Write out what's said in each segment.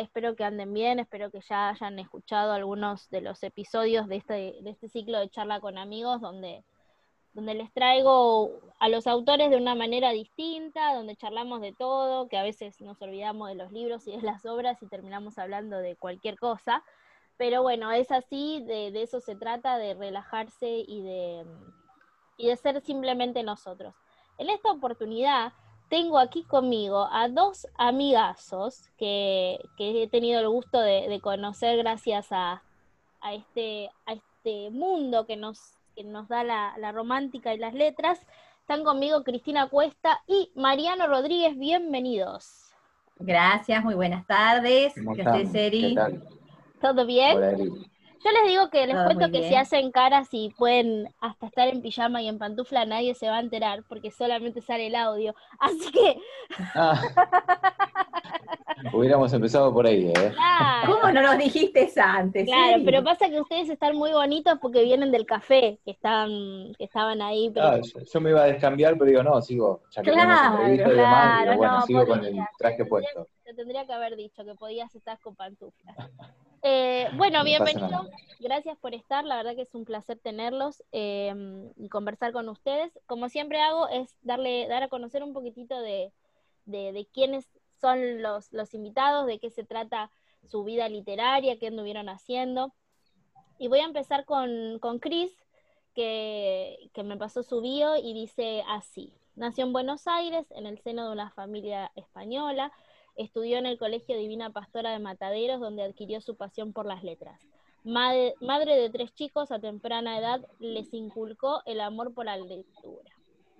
Espero que anden bien, espero que ya hayan escuchado algunos de los episodios de este, de este ciclo de charla con amigos donde, donde les traigo a los autores de una manera distinta, donde charlamos de todo, que a veces nos olvidamos de los libros y de las obras y terminamos hablando de cualquier cosa. Pero bueno, es así, de, de eso se trata, de relajarse y de, y de ser simplemente nosotros. En esta oportunidad tengo aquí conmigo a dos amigazos que, he tenido el gusto de, conocer gracias a, este, a este mundo que nos, nos da la, romántica y las letras. Están conmigo Cristina Cuesta y Mariano Rodríguez, bienvenidos. Gracias, muy buenas tardes. ¿Todo bien? Yo les digo que les cuento que si hacen caras y pueden hasta estar en pijama y en pantufla, nadie se va a enterar porque solamente sale el audio. Así que. Ah. Hubiéramos empezado por ahí, ¿eh? ¿Cómo no nos dijiste antes? Claro, pero pasa que ustedes están muy bonitos porque vienen del café, que están, que estaban ahí. Pero... Ah, yo, me iba a descambiar, pero digo, no, sigo, ya que claro, y demás, bueno, sigo con el traje puesto. Te tendría que haber dicho que podías estar con pantuflas. Eh, bueno, bienvenidos. Gracias por estar. La verdad que es un placer tenerlos eh, y conversar con ustedes. Como siempre hago, es darle, dar a conocer un poquitito de, de, quiénes son los, los, invitados, de qué se trata su vida literaria, qué anduvieron haciendo. Y voy a empezar con, con Chris, que, que me pasó su bio y dice así. Nació en Buenos Aires, en el seno de una familia española. Estudió en el Colegio Divina Pastora de Mataderos, donde adquirió su pasión por las letras. Madre, de tres chicos, a temprana edad les inculcó el amor por la lectura.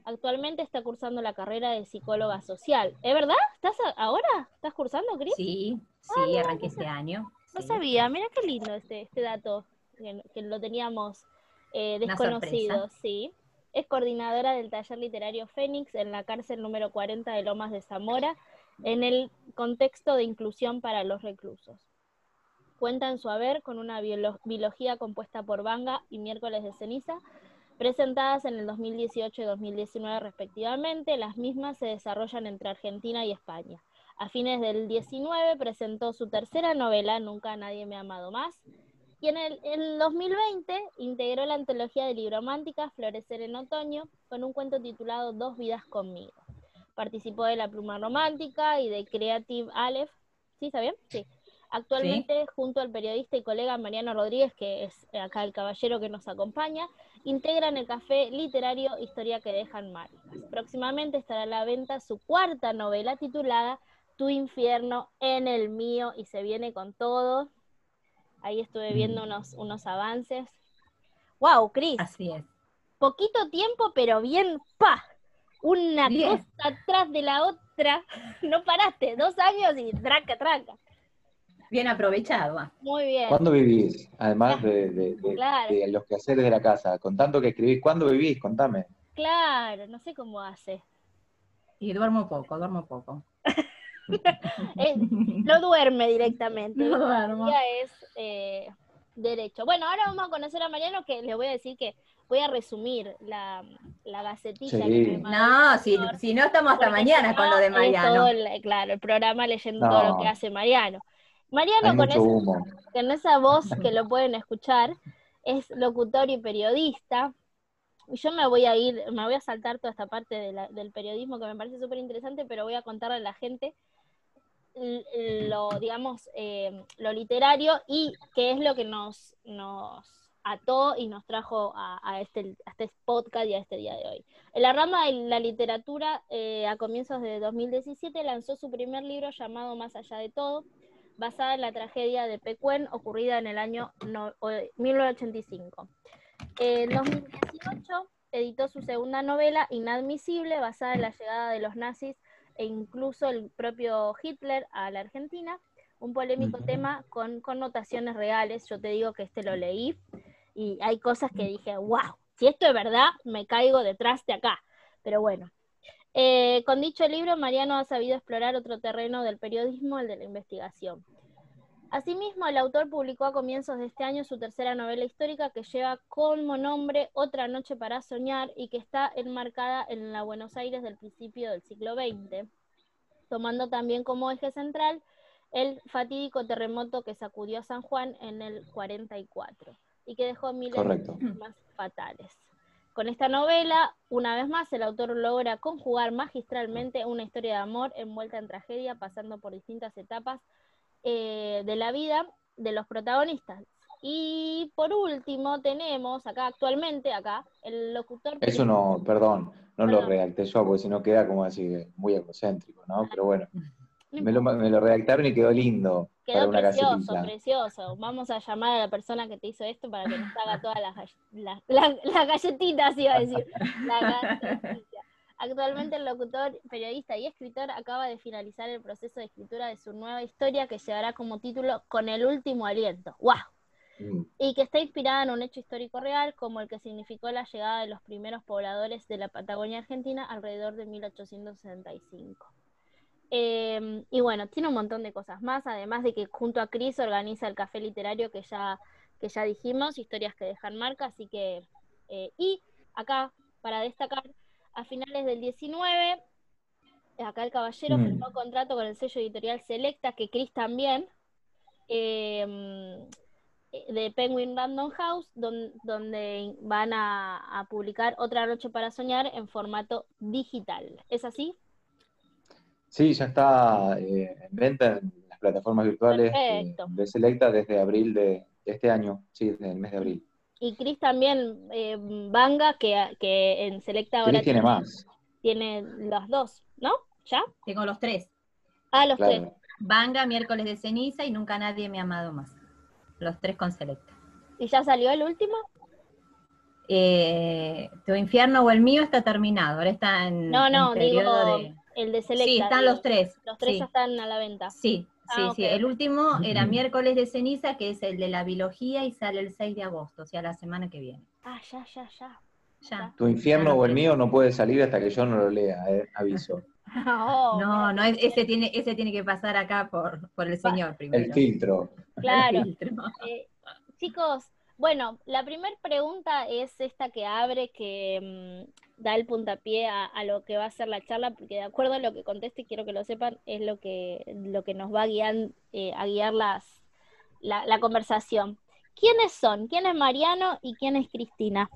Actualmente está cursando la carrera de psicóloga social. ¿Es verdad? ¿Estás ahora? ¿Estás cursando, Cris? Sí, sí, ah, arranqué este año. No sabía, mira qué lindo este, este dato, que, lo teníamos eh, desconocido, sí. Es coordinadora del taller literario Fénix en la cárcel número 40 de Lomas de Zamora en el contexto de inclusión para los reclusos. Cuenta en su haber con una biología compuesta por Banga y Miércoles de Ceniza, presentadas en el 2018 y 2019 respectivamente. Las mismas se desarrollan entre Argentina y España. A fines del 19 presentó su tercera novela, Nunca nadie me ha amado más, y en el, en el 2020 integró la antología de libromántica Florecer en Otoño con un cuento titulado Dos vidas conmigo. Participó de La Pluma Romántica y de Creative Aleph. ¿Sí, está bien? Sí. Actualmente, junto al periodista y colega Mariano Rodríguez, que es acá el caballero que nos acompaña, integran el café literario Historia que dejan marcas. Próximamente estará a la venta su cuarta novela titulada Tu infierno en el mío y se viene con todo. Ahí estuve viendo mm. unos, unos avances. ¡Wow, Cris! Así es. Poquito tiempo, pero bien pa una cosa atrás de la otra, no paraste, dos años y traca, traca. Bien aprovechado. Ah. Muy bien. ¿Cuándo vivís? Además de, los quehaceres de la casa, con tanto que escribís, ¿cuándo vivís? Contame. Claro, no sé cómo hace. Y duermo poco, duermo poco. eh, no duerme directamente. No duermo. es eh, derecho. Bueno, ahora vamos a conocer a Mariano, que le voy a decir que voy a resumir la, la gacetilla. no, si, si, no estamos hasta mañana con lo de Mariano. claro, el programa leyendo todo lo que hace Mariano. Mariano con, esa voz que lo pueden escuchar, es locutor y periodista. Y yo me voy a ir, me voy a saltar toda esta parte del periodismo que me parece súper interesante, pero voy a contarle a la gente lo, digamos, eh, lo literario y qué es lo que nos, nos ató y nos trajo a, este, este, podcast y a este día de hoy. En la rama de la literatura, eh, a comienzos de 2017, lanzó su primer libro llamado Más allá de todo, basada en la tragedia de Pecuen ocurrida en el año 1985. En 2018 editó su segunda novela, Inadmisible, basada en la llegada de los nazis e incluso el propio Hitler a la Argentina, un polémico tema con connotaciones reales. Yo te digo que este lo leí y hay cosas que dije, wow, si esto es verdad, me caigo detrás de acá. Pero bueno. Eh, con dicho libro, Mariano ha sabido explorar otro terreno del periodismo, el de la investigación. Asimismo, el autor publicó a comienzos de este año su tercera novela histórica que lleva como nombre Otra noche para soñar y que está enmarcada en la Buenos Aires del principio del siglo XX, tomando también como eje central el fatídico terremoto que sacudió a San Juan en el 44 y que dejó miles de más fatales. Con esta novela, una vez más, el autor logra conjugar magistralmente una historia de amor envuelta en tragedia, pasando por distintas etapas eh, de la vida de los protagonistas. Y por último tenemos acá actualmente, acá, el locutor... Eso no, perdón, no lo redacté yo, porque si no queda como así muy egocéntrico, ¿no? Pero bueno, me lo, me lo redactaron y quedó lindo. Quedó precioso, precioso. Vamos a llamar a la persona que te hizo esto para que nos haga todas las, las, galletitas, iba a decir. Actualmente el locutor, periodista y escritor acaba de finalizar el proceso de escritura de su nueva historia que llevará como título Con el último aliento. ¡Wow! Mm. Y que está inspirada en un hecho histórico real como el que significó la llegada de los primeros pobladores de la Patagonia Argentina alrededor de 1865. Em, y bueno, tiene un montón de cosas más, además de que junto a Cris organiza el café literario que ya, que ya dijimos, historias que dejan marca, así que... Eh, y acá, para destacar, a finales del 19, acá el caballero mm. firmó contrato con el sello editorial Selecta, que Cris también, em, de Penguin Random House, donde, van a, a publicar Otra Noche para Soñar en formato digital. ¿Es así? Sí, ya está eh, en venta en las plataformas virtuales de, Selecta desde abril de, este año, sí, desde el mes de abril. Y Cris también, eh, Vanga, que, que en Selecta ahora... Cris tiene más. Tiene los dos, ¿no? ¿Ya? Tengo los tres. Ah, los tres. Vanga, Miércoles de Ceniza y Nunca Nadie Me ha Amado Más. Los tres con Selecta. ¿Y ya salió el último? Eh, tu infierno o el mío está terminado, ahora está en, no, no, digo, de... El de Selecta. Sí, están los tres. Los tres ya están a la venta. Sí, ah, sí, sí. El último era miércoles de ceniza, que es el de la biología, y sale el 6 de agosto, o sea, la semana que viene. Ah, ya, ya, ya. ya. Tu infierno o el mío no puede salir hasta que yo no lo lea, eh, aviso. Oh, no, no, ese tiene, ese tiene que pasar acá por, por el señor primero. El filtro. Claro. Eh, chicos, bueno, la primera pregunta es esta que abre, que mm, da el puntapié a, lo que va a ser la charla, porque de acuerdo a lo que conteste, quiero que lo sepan, es lo que, lo que nos va a guiar, eh, a guiar las, la, conversación. ¿Quiénes son? ¿Quién es Mariano y quién es Cristina?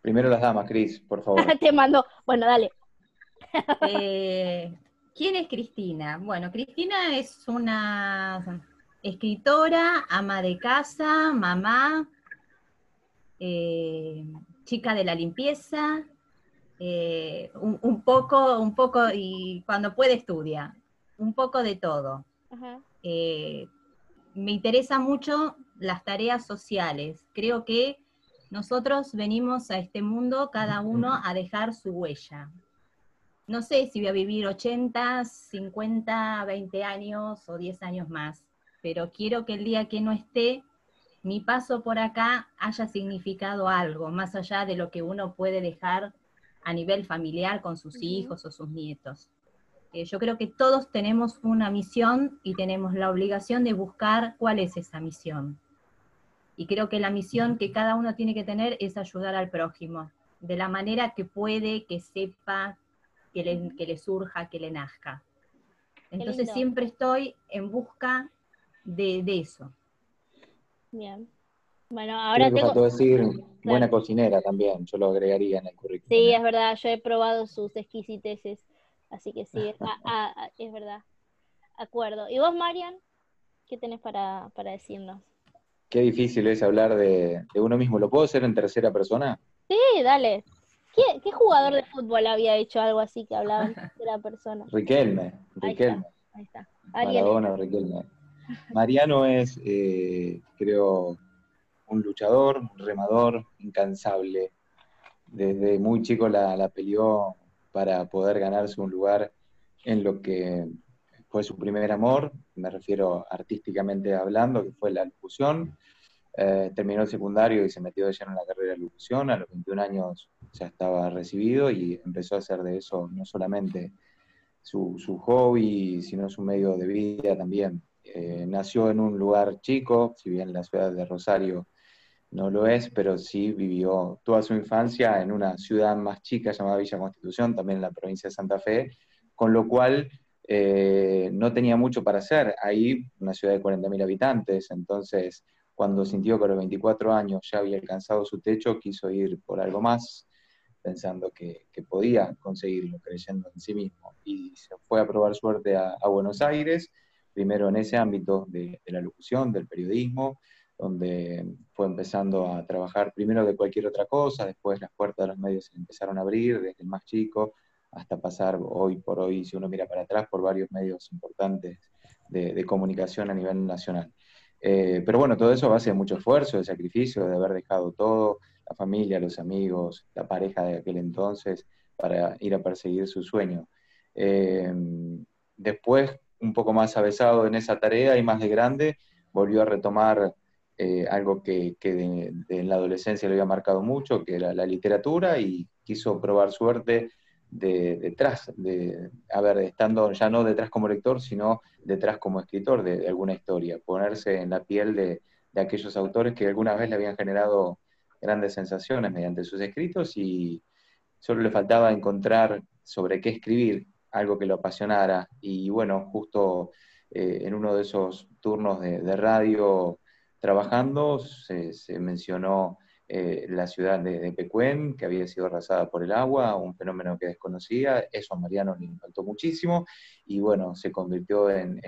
Primero las damas, Cris, por favor. Te mando. Bueno, dale. Eh, ¿Quién es Cristina? Bueno, Cristina es una escritora, ama de casa, mamá, eh, chica de la limpieza, eh, un, poco, un poco, y cuando puede estudia, un poco de todo. Eh, me interesa mucho las tareas sociales. Creo que nosotros venimos a este mundo, cada uno, a dejar su huella. No sé si voy a vivir 80, 50, 20 años o 10 años más pero quiero que el día que no esté, mi paso por acá haya significado algo, más allá de lo que uno puede dejar a nivel familiar con sus hijos o sus nietos. Eh, yo creo que todos tenemos una misión y tenemos la obligación de buscar cuál es esa misión. Y creo que la misión que cada uno tiene que tener es ayudar al prójimo, de la manera que puede, que sepa, que le, que le surja, que le nazca. Entonces siempre estoy en busca de, eso. Bien. Bueno, ahora tengo... que decir buena cocinera también, yo lo agregaría en el currículum. Sí, es verdad, yo he probado sus exquisiteces, así que sí, es verdad. Acuerdo. ¿Y vos, Marian? ¿Qué tenés para, para decirnos? Qué difícil es hablar de, uno mismo. ¿Lo puedo hacer en tercera persona? Sí, dale. ¿Qué, jugador de fútbol había hecho algo así que hablaba en tercera persona? Riquelme. Riquelme. Ahí está. Ahí está. Riquelme. Mariano es, eh, creo, un luchador, un remador incansable. Desde muy chico la, peleó para poder ganarse un lugar en lo que fue su primer amor, me refiero artísticamente hablando, que fue la locución. Eh, terminó el secundario y se metió de lleno en la carrera de locución. A los 21 años ya estaba recibido y empezó a hacer de eso no solamente su, su hobby, sino su medio de vida también. Eh, nació en un lugar chico, si bien la ciudad de Rosario no lo es, pero sí vivió toda su infancia en una ciudad más chica llamada Villa Constitución, también en la provincia de Santa Fe, con lo cual eh, no tenía mucho para hacer. Ahí, una ciudad de 40.000 habitantes, entonces cuando sintió que a los 24 años ya había alcanzado su techo, quiso ir por algo más, pensando que, podía conseguirlo, creyendo en sí mismo. Y se fue a probar suerte a, Buenos Aires, primero en ese ámbito de, la locución, del periodismo, donde fue empezando a trabajar primero de cualquier otra cosa, después las puertas de los medios se empezaron a abrir desde el más chico hasta pasar hoy por hoy, si uno mira para atrás, por varios medios importantes de comunicación a nivel nacional. Eh, pero bueno, todo eso a base mucho esfuerzo, de sacrificio, de haber dejado todo, la familia, los amigos, la pareja de aquel entonces, para ir a perseguir su sueño. Eh, después, un poco más avesado en esa tarea y más de grande, volvió a retomar eh, algo que, en la adolescencia le había marcado mucho, que era la literatura, y quiso probar suerte de, detrás, de, a ver, estando ya no detrás como lector, sino detrás como escritor de, alguna historia, ponerse en la piel de, aquellos autores que alguna vez le habían generado grandes sensaciones mediante sus escritos y solo le faltaba encontrar sobre qué escribir, algo que lo apasionara. Y bueno, justo eh, en uno de esos turnos de, radio trabajando se, mencionó eh, la ciudad de, Pecuén, que había sido arrasada por el agua, un fenómeno que desconocía, eso a Mariano le impactó muchísimo y bueno, se convirtió en,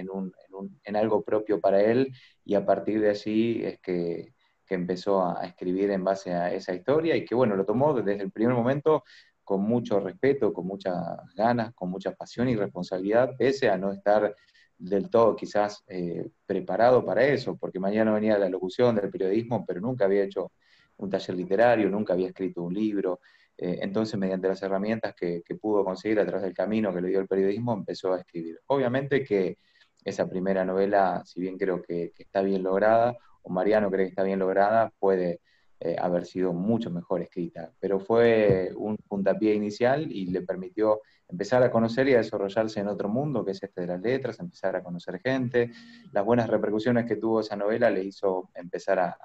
algo propio para él y a partir de allí es que, empezó a, escribir en base a esa historia y que bueno, lo tomó desde el primer momento con mucho respeto, con muchas ganas, con mucha pasión y responsabilidad, pese a no estar del todo quizás eh, preparado para eso, porque mañana venía la locución del periodismo, pero nunca había hecho un taller literario, nunca había escrito un libro. Eh, entonces, mediante las herramientas que, pudo conseguir a través del camino que le dio el periodismo, empezó a escribir. Obviamente que esa primera novela, si bien creo que, está bien lograda, o Mariano cree que está bien lograda, puede eh, haber sido mucho mejor escrita, pero fue un puntapié inicial y le permitió empezar a conocer y a desarrollarse en otro mundo, que es este de las letras, empezar a conocer gente. Las buenas repercusiones que tuvo esa novela le hizo empezar a,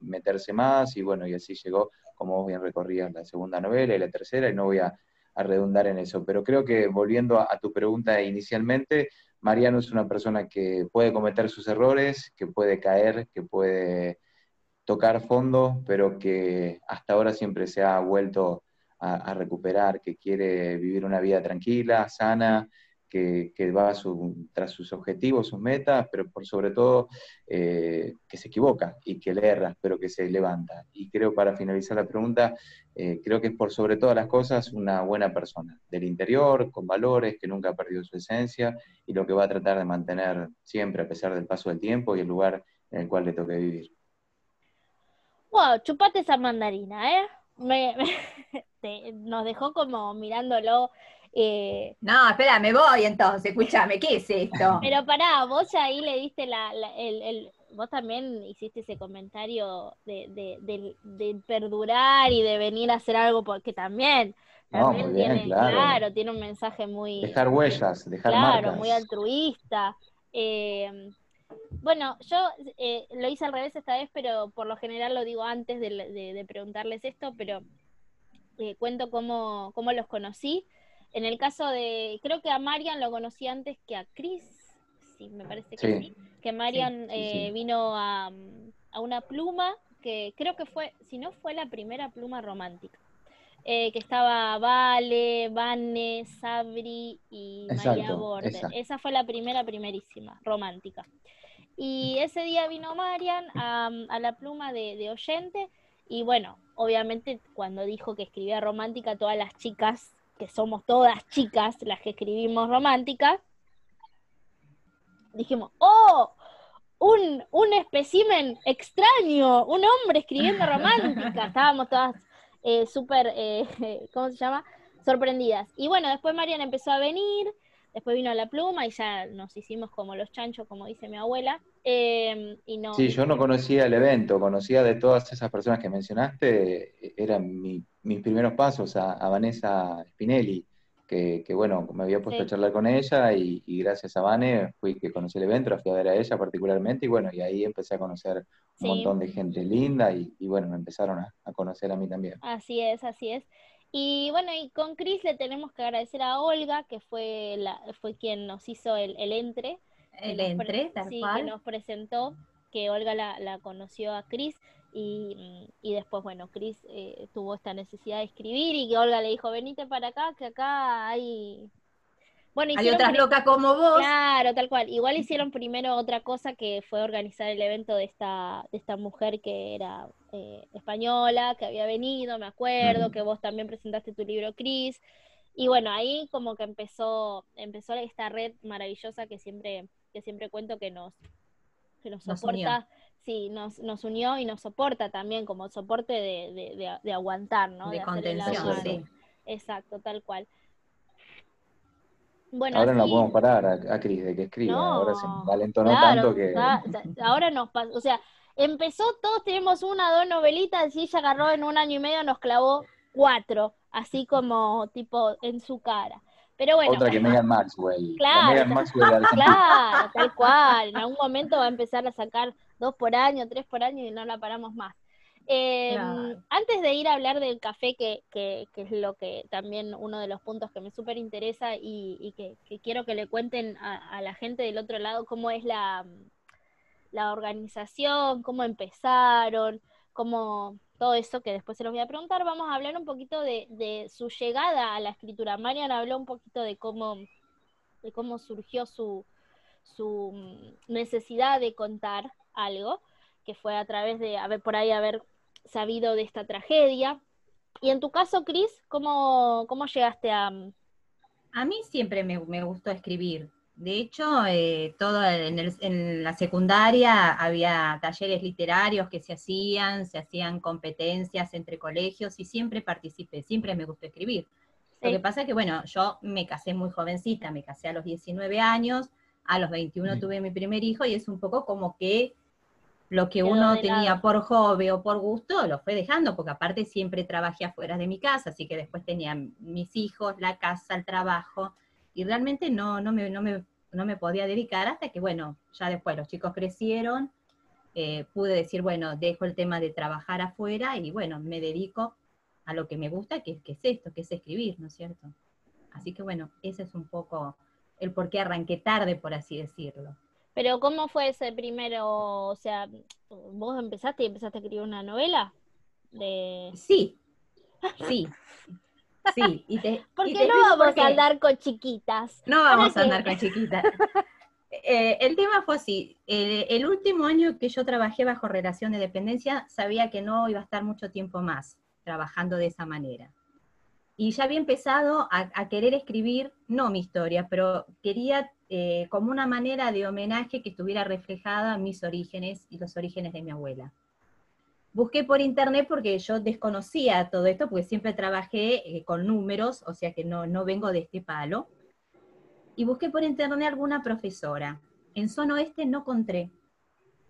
meterse más y bueno, y así llegó, como bien recorrías, la segunda novela y la tercera, y no voy a, redundar en eso. Pero creo que volviendo a, tu pregunta inicialmente, Mariano es una persona que puede cometer sus errores, que puede caer, que puede tocar fondo, pero que hasta ahora siempre se ha vuelto a, recuperar, que quiere vivir una vida tranquila, sana, que, va tras sus objetivos, sus metas, pero por sobre todo eh, que se equivoca y que le erra, pero que se levanta. Y creo, para finalizar la pregunta, eh, creo que es por sobre todas las cosas una buena persona, del interior, con valores, que nunca ha perdido su esencia y lo que va a tratar de mantener siempre a pesar del paso del tiempo y el lugar en el cual le toque vivir. Wow, chupate esa mandarina, ¿eh? me, nos dejó como mirándolo. Eh, no, espera, me voy entonces, escúchame, ¿qué es esto? Pero pará, vos ahí le diste la, el, vos también hiciste ese comentario de, perdurar y de venir a hacer algo porque también, tiene, claro. tiene un mensaje muy dejar huellas, dejar claro, muy altruista. Eh, bueno, yo eh, lo hice al revés esta vez, pero por lo general lo digo antes de, preguntarles esto, pero eh, cuento cómo, cómo, los conocí. En el caso de, creo que a Marian lo conocí antes que a Chris, sí, me parece que sí, que Marian eh, vino a, una pluma que creo que fue, si no fue la primera pluma romántica. Que estaba Vale, Vane, Sabri y María Borden. Esa fue la primera, primerísima, romántica. Y ese día vino Marian a, la pluma de, oyente y bueno, obviamente cuando dijo que escribía romántica, todas las chicas, que somos todas chicas las que escribimos romántica, dijimos, ¡oh! Un, un espécimen extraño, un hombre escribiendo romántica. Estábamos todas eh, súper, eh, ¿cómo se llama? Sorprendidas. Y bueno, después Marian empezó a venir, Después vino la pluma y ya nos hicimos como los chanchos, como dice mi abuela. Em, y no, sí, yo no conocía el evento, conocía de todas esas personas que mencionaste, eran mis primeros pasos a, Vanessa Spinelli, que, bueno, me había puesto a charlar con ella y, gracias a Vane fui que conocí el evento, la fui a ver a ella particularmente y bueno, y ahí empecé a conocer un montón de gente linda y, bueno, me empezaron a, a conocer a mí también. Así es, así es. Y bueno, y con Cris le tenemos que agradecer a Olga, que fue la, fue quien nos hizo el, el entre. El entre, tal sí, cual. que nos presentó, que Olga la, la conoció a Cris. Y, y, después, bueno, Cris eh, tuvo esta necesidad de escribir y que Olga le dijo, venite para acá, que acá hay bueno, Hay otras locas como vos. Claro, tal cual. Igual hicieron primero otra cosa que fue organizar el evento de esta, de esta mujer que era eh, española, que había venido, me acuerdo, que vos también presentaste tu libro, Cris. Y bueno, ahí como que empezó, empezó esta red maravillosa que siempre, que siempre cuento que nos, que nos, soporta. Sí, nos, nos unió y nos soporta también como soporte de, de, aguantar, ¿no? De, contención, sí. Exacto, tal cual ahora no podemos parar a, Cris de que escriba, ahora se valentonó tanto que... ahora nos pasa, o sea, empezó, todos tenemos una, dos novelitas, y ella agarró en un año y medio, nos clavó cuatro, así como tipo en su cara. Pero bueno. Otra que Megan Maxwell. Claro, claro, tal cual. En algún momento va a empezar a sacar dos por año, tres por año y no la paramos más. Em, antes de ir a hablar del café, que, es lo que también uno de los puntos que me súper interesa y, que, quiero que le cuenten a, la gente del otro lado cómo es la, la organización, cómo empezaron, cómo todo eso que después se los voy a preguntar, vamos a hablar un poquito de, su llegada a la escritura. Marian habló un poquito de cómo, de cómo surgió su, su mm, necesidad de contar algo, que fue a través de, a ver, por ahí haber sabido de esta tragedia. Y en tu caso, Cris, ¿cómo, ¿cómo, llegaste a...? A mí siempre me, gustó escribir. De hecho, eh, todo en, la secundaria había talleres literarios que se hacían, se hacían competencias entre colegios y siempre participé, siempre me gustó escribir. Lo que pasa es que, bueno, yo me casé muy jovencita, me casé a los 19 años, a los 21 tuve mi primer hijo y es un poco como que lo que uno tenía por hobby o por gusto lo fue dejando, porque aparte siempre trabajé afuera de mi casa, así que después tenía mis hijos, la casa, el trabajo, y realmente no, no, me, no, me, no me podía dedicar hasta que, bueno, ya después los chicos crecieron, eh, pude decir, bueno, dejo el tema de trabajar afuera y bueno, me dedico a lo que me gusta, que, que es esto, que es escribir, ¿no es cierto? Así que bueno, ese es un poco el por qué arranqué tarde, por así decirlo. Pero ¿cómo fue ese primero? O sea, ¿vos empezaste y empezaste a escribir una novela? De... Sí, sí. Sí, y ¿Por qué no vamos a andar con chiquitas? No vamos a andar con chiquitas. Eh, el tema fue así, el último año que yo trabajé bajo relación de dependencia, sabía que no iba a estar mucho tiempo más trabajando de esa manera y ya había empezado a, querer escribir, no mi historia, pero quería eh, como una manera de homenaje que estuviera reflejada mis orígenes y los orígenes de mi abuela. Busqué por internet porque yo desconocía todo esto, porque siempre trabajé eh, con números, o sea que no, no vengo de este palo. Y busqué por internet alguna profesora. En Zona Oeste no encontré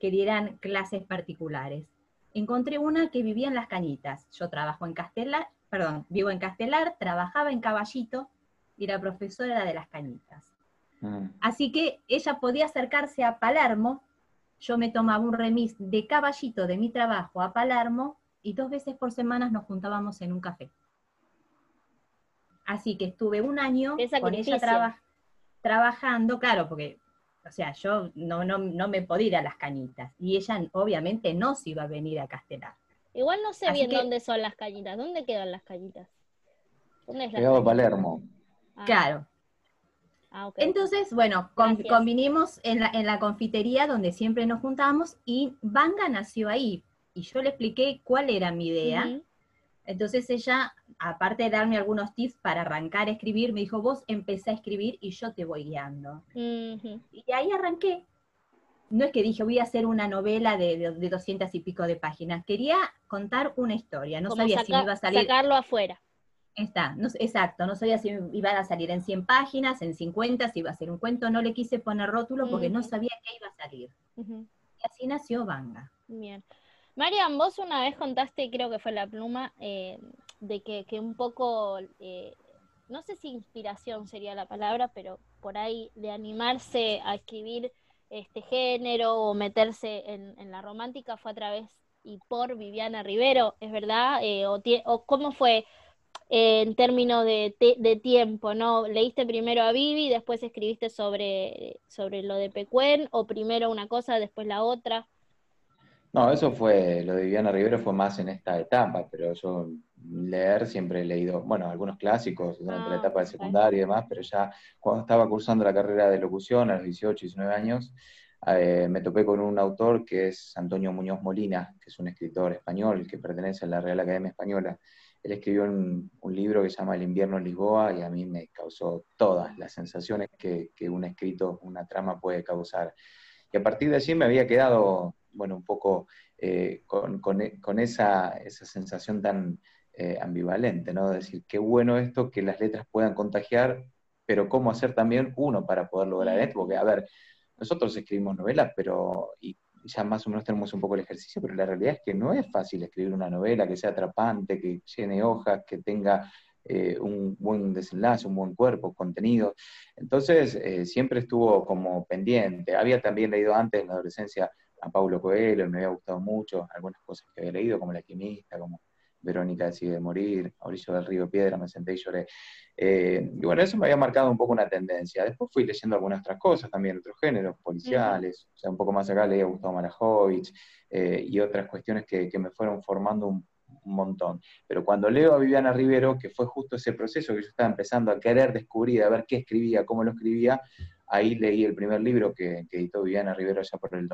que dieran clases particulares. Encontré una que vivía en Las Cañitas. Yo trabajo en Castela, perdón, vivo en Castelar, trabajaba en Caballito y era profesora de las cañitas. Mm. Así que ella podía acercarse a Palermo, yo me tomaba un remis de Caballito de mi trabajo a Palermo y dos veces por semana nos juntábamos en un café. Así que estuve un año con ella trabajando, claro, porque, o sea, yo no, no, no me podía ir a las cañitas y ella obviamente no se iba a venir a Castelar. Igual no sé bien dónde son las cañitas. ¿Dónde quedan las cañitas? ¿Dónde es la Palermo. Ah. Claro. Ah, Entonces, bueno, convinimos en la, en la confitería donde siempre nos juntábamos y Vanga nació ahí. Y yo le expliqué cuál era mi idea. Entonces ella, aparte de darme algunos tips para arrancar a escribir, me dijo, vos empecé a escribir y yo te voy guiando. Y ahí arranqué no es que dije voy a hacer una novela de, de, 200 y pico de páginas, quería contar una historia, no sabía si me iba a salir... Sacarlo afuera. Está, no, exacto, no sabía si iba a salir en 100 páginas, en 50, si iba a ser un cuento, no le quise poner rótulo porque no sabía qué iba a salir. Y así nació Vanga. Bien. Marian, vos una vez contaste, creo que fue la pluma, eh, de que, que, un poco, eh, no sé si inspiración sería la palabra, pero por ahí de animarse a escribir este género o meterse en, la romántica fue a través y por Viviana Rivero, ¿es verdad? Eh, o, ¿Cómo fue? En términos de, de, tiempo, ¿no? ¿Leíste primero a Vivi, después escribiste sobre, sobre lo de Pecuen, o primero una cosa, después la otra? No, eso fue, lo de Viviana Rivero fue más en esta etapa, pero yo leer siempre he leído, bueno, algunos clásicos durante la ah, etapa de secundaria y demás, pero ya cuando estaba cursando la carrera de locución a los 18, 19 años, eh, me topé con un autor que es Antonio Muñoz Molina, que es un escritor español que pertenece a la Real Academia Española. Él escribió un, libro que se llama El invierno en Lisboa y a mí me causó todas las sensaciones que, que un escrito, una trama puede causar. Y a partir de allí me había quedado bueno, un poco eh, con, esa, sensación tan eh, ambivalente, ¿no? De decir, qué bueno esto que las letras puedan contagiar, pero cómo hacer también uno para poder lograr esto, porque, a ver, nosotros escribimos novelas, pero, y ya más o menos tenemos un poco el ejercicio, pero la realidad es que no es fácil escribir una novela que sea atrapante, que llene hojas, que tenga eh, un buen desenlace, un buen cuerpo, contenido. Entonces, siempre estuvo como pendiente. Había también leído antes en la adolescencia a Paulo Coelho, me había gustado mucho, algunas cosas que había leído, como La Quimista, como Verónica decide morir, Mauricio del Río Piedra, me senté y lloré. Eh, y bueno, eso me había marcado un poco una tendencia. Después fui leyendo algunas otras cosas también, otros géneros, policiales, o sea, un poco más acá leía Gustavo Marajovich eh, y otras cuestiones que, me fueron formando un, montón. Pero cuando leo a Viviana Rivero, que fue justo ese proceso que yo estaba empezando a querer descubrir, a ver qué escribía, cómo lo escribía, Ahí leí el primer libro que, editó Viviana Rivero ya por el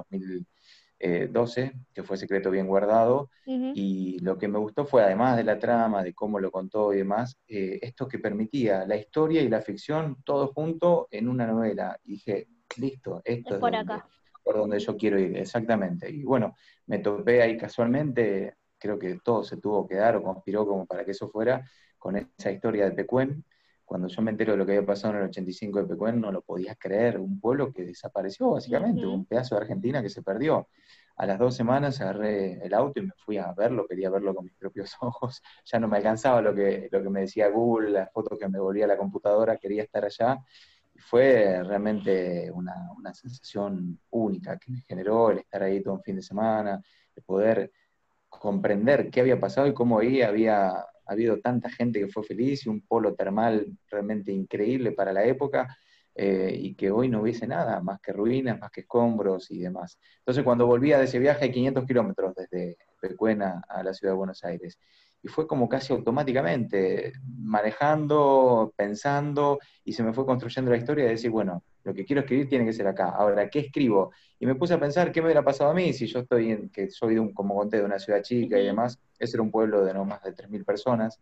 2012, que fue Secreto Bien Guardado, y lo que me gustó fue, además de la trama, de cómo lo contó y demás, eh, esto que permitía la historia y la ficción todo junto en una novela. Y dije, listo, esto es, por, acá. por donde yo quiero ir, exactamente. Y bueno, me topé ahí casualmente, creo que todo se tuvo que dar o conspiró como para que eso fuera, con esa historia de Pecuen, cuando yo me entero de lo que había pasado en el 85 de Pecuén, no lo podía creer. Un pueblo que desapareció, básicamente, un pedazo de Argentina que se perdió. A las dos semanas agarré el auto y me fui a verlo, quería verlo con mis propios ojos. Ya no me alcanzaba lo que, lo que me decía Google, las fotos que me volvía a la computadora, quería estar allá. Y fue realmente una, una sensación única que me generó el estar ahí todo un fin de semana, el poder comprender qué había pasado y cómo ahí había ha habido tanta gente que fue feliz y un polo termal realmente increíble para la época. Eh, y que hoy no hubiese nada, más que ruinas, más que escombros y demás. Entonces cuando volvía de ese viaje, 500 kilómetros desde Pecuena a la ciudad de Buenos Aires, y fue como casi automáticamente, manejando, pensando, y se me fue construyendo la historia de decir, bueno, lo que quiero escribir tiene que ser acá. Ahora, ¿qué escribo? Y me puse a pensar qué me hubiera pasado a mí si yo estoy en, que soy de un, como conté, de una ciudad chica y demás. Ese era un pueblo de no más de 3.000 personas,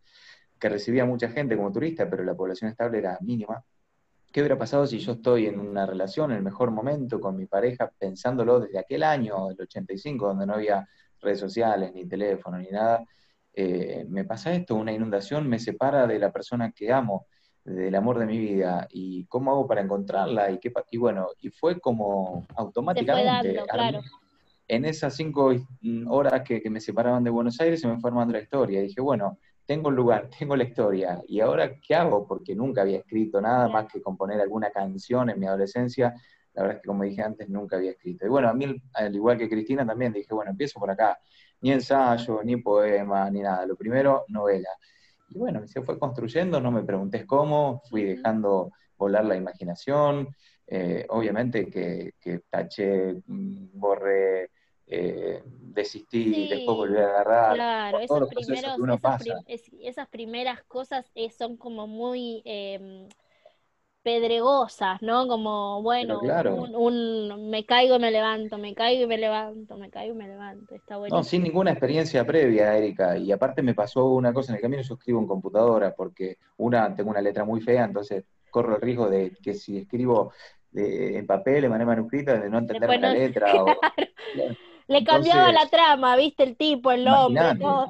que recibía mucha gente como turista, pero la población estable era mínima. ¿Qué hubiera pasado si yo estoy en una relación, en el mejor momento con mi pareja, pensándolo desde aquel año, el 85, donde no había redes sociales, ni teléfono, ni nada? Eh, me pasa esto, una inundación me separa de la persona que amo del amor de mi vida y cómo hago para encontrarla y qué y bueno y fue como automáticamente en esas cinco horas que, me separaban de Buenos Aires se me fue armando la historia. Y dije bueno tengo el lugar tengo la historia y ahora qué hago porque nunca había escrito nada más que componer alguna canción en mi adolescencia. La verdad es que como dije antes nunca había escrito. Y bueno a mí al igual que Cristina también dije bueno empiezo por acá. Ni ensayo ni poema ni nada. Lo primero novela y bueno, se fue construyendo, no me preguntes cómo, fui dejando volar la imaginación, eh, obviamente que, taché, mm, borré, eh, desistí, después volví a agarrar. Claro, esas, primeras cosas eh, son como muy em, pedregosas, ¿no? Como, bueno, un, me caigo y me levanto, me caigo y me levanto, me caigo y me levanto. Está bueno. No, sin ninguna experiencia previa, Erika. Y aparte me pasó una cosa en el camino, yo escribo en computadora, porque una, tengo una letra muy fea, entonces corro el riesgo de que si escribo en papel, de manera manuscrita, de no entender la letra. Le cambiaba la trama, viste, el tipo, el nombre, todo.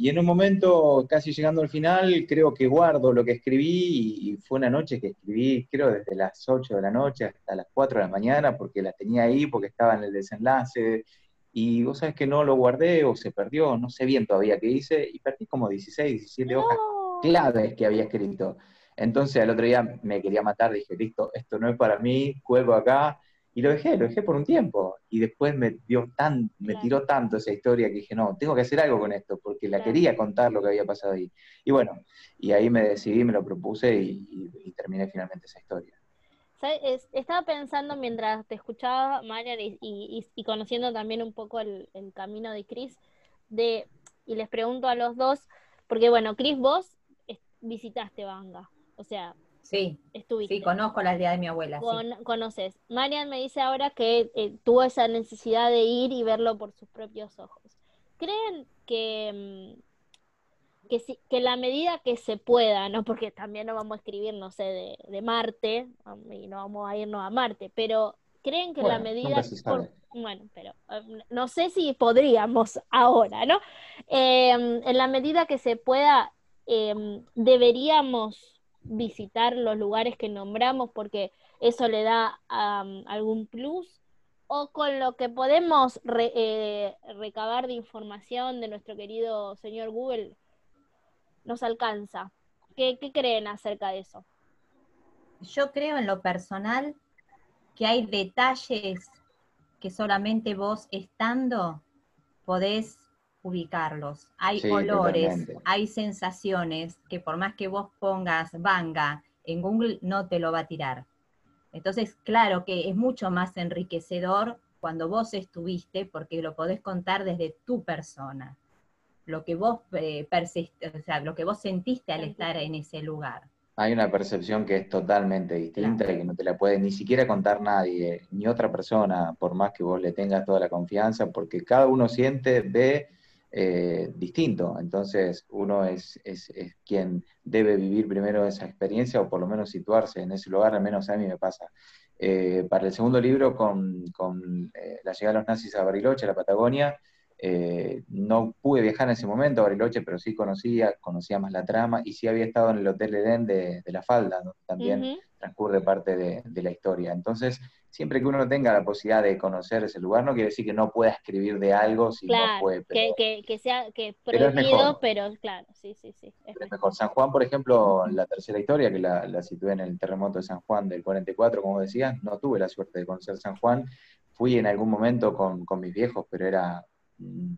Y en un momento, casi llegando al final, creo que guardo lo que escribí y fue una noche que escribí, creo, desde las 8 de la noche hasta las 4 de la mañana, porque la tenía ahí, porque estaba en el desenlace. Y vos sabés que no lo guardé o se perdió, no sé bien todavía qué hice, y perdí como 16, 17 hojas claves que había escrito. Entonces al otro día me quería matar, dije, listo, esto no es para mí, juego acá, Y lo dejé, lo dejé por un tiempo. Y después me, dio tan, me tiró tanto esa historia que dije, no, tengo que hacer algo con esto, porque la quería contar lo que había pasado ahí. Y bueno, y ahí me decidí, me lo propuse y, terminé finalmente esa historia. Estaba pensando mientras te escuchaba, Marian, y, conociendo también un poco el, camino de Chris, de, y les pregunto a los dos, porque bueno, Chris, vos visitaste Banga, o sea, Sí, estuviste. Sí, conozco la aldea de mi abuela. Conoces. Marian me dice ahora que eh, tuvo esa necesidad de ir y verlo por sus propios ojos. ¿Creen que, mm, que, si, que la medida que se pueda, no porque también no vamos a escribir, no sé, de, Marte, y no vamos a irnos a Marte, pero creen que la medida... bueno, pero um, no sé si podríamos ahora, ¿no? Em, en la medida que se pueda, em, deberíamos visitar los lugares que nombramos porque eso le da algún plus o con lo que podemos eh, recabar de información de nuestro querido señor Google nos alcanza. ¿Qué, ¿Qué creen acerca de eso? Yo creo en lo personal que hay detalles que solamente vos estando podés ubicarlos. Hay olores, hay sensaciones que por más que vos pongas Banga en Google no te lo va a tirar. Entonces, claro que es mucho más enriquecedor cuando vos estuviste porque lo podés contar desde tu persona, lo que vos eh, o sea, lo que vos sentiste al estar en ese lugar. Hay una percepción que es totalmente distinta y que no te la puede ni siquiera contar nadie, ni otra persona, por más que vos le tengas toda la confianza, porque cada uno siente, ve eh, distinto. Entonces, uno es, es, quien debe vivir primero esa experiencia o por lo menos situarse en ese lugar, al menos a mí me pasa. Eh, para el segundo libro, con, con eh, la llegada de los nazis a Bariloche, a la Patagonia, no pude viajar en ese momento a Bariloche, pero sí conocía, conocía más la trama y sí había estado en el Hotel Edén de, La Falda, donde también transcurre parte de, de, la historia. Entonces, siempre que uno tenga la posibilidad de conocer ese lugar, no quiere decir que no pueda escribir de algo si no puede. Pero, que, que, sea que prohibido, pero, claro, sí, sí, sí. Es, mejor. San Juan, por ejemplo, la tercera historia, que la, la, situé en el terremoto de San Juan del 44, como decías, no tuve la suerte de conocer San Juan. Fui en algún momento con, con mis viejos, pero era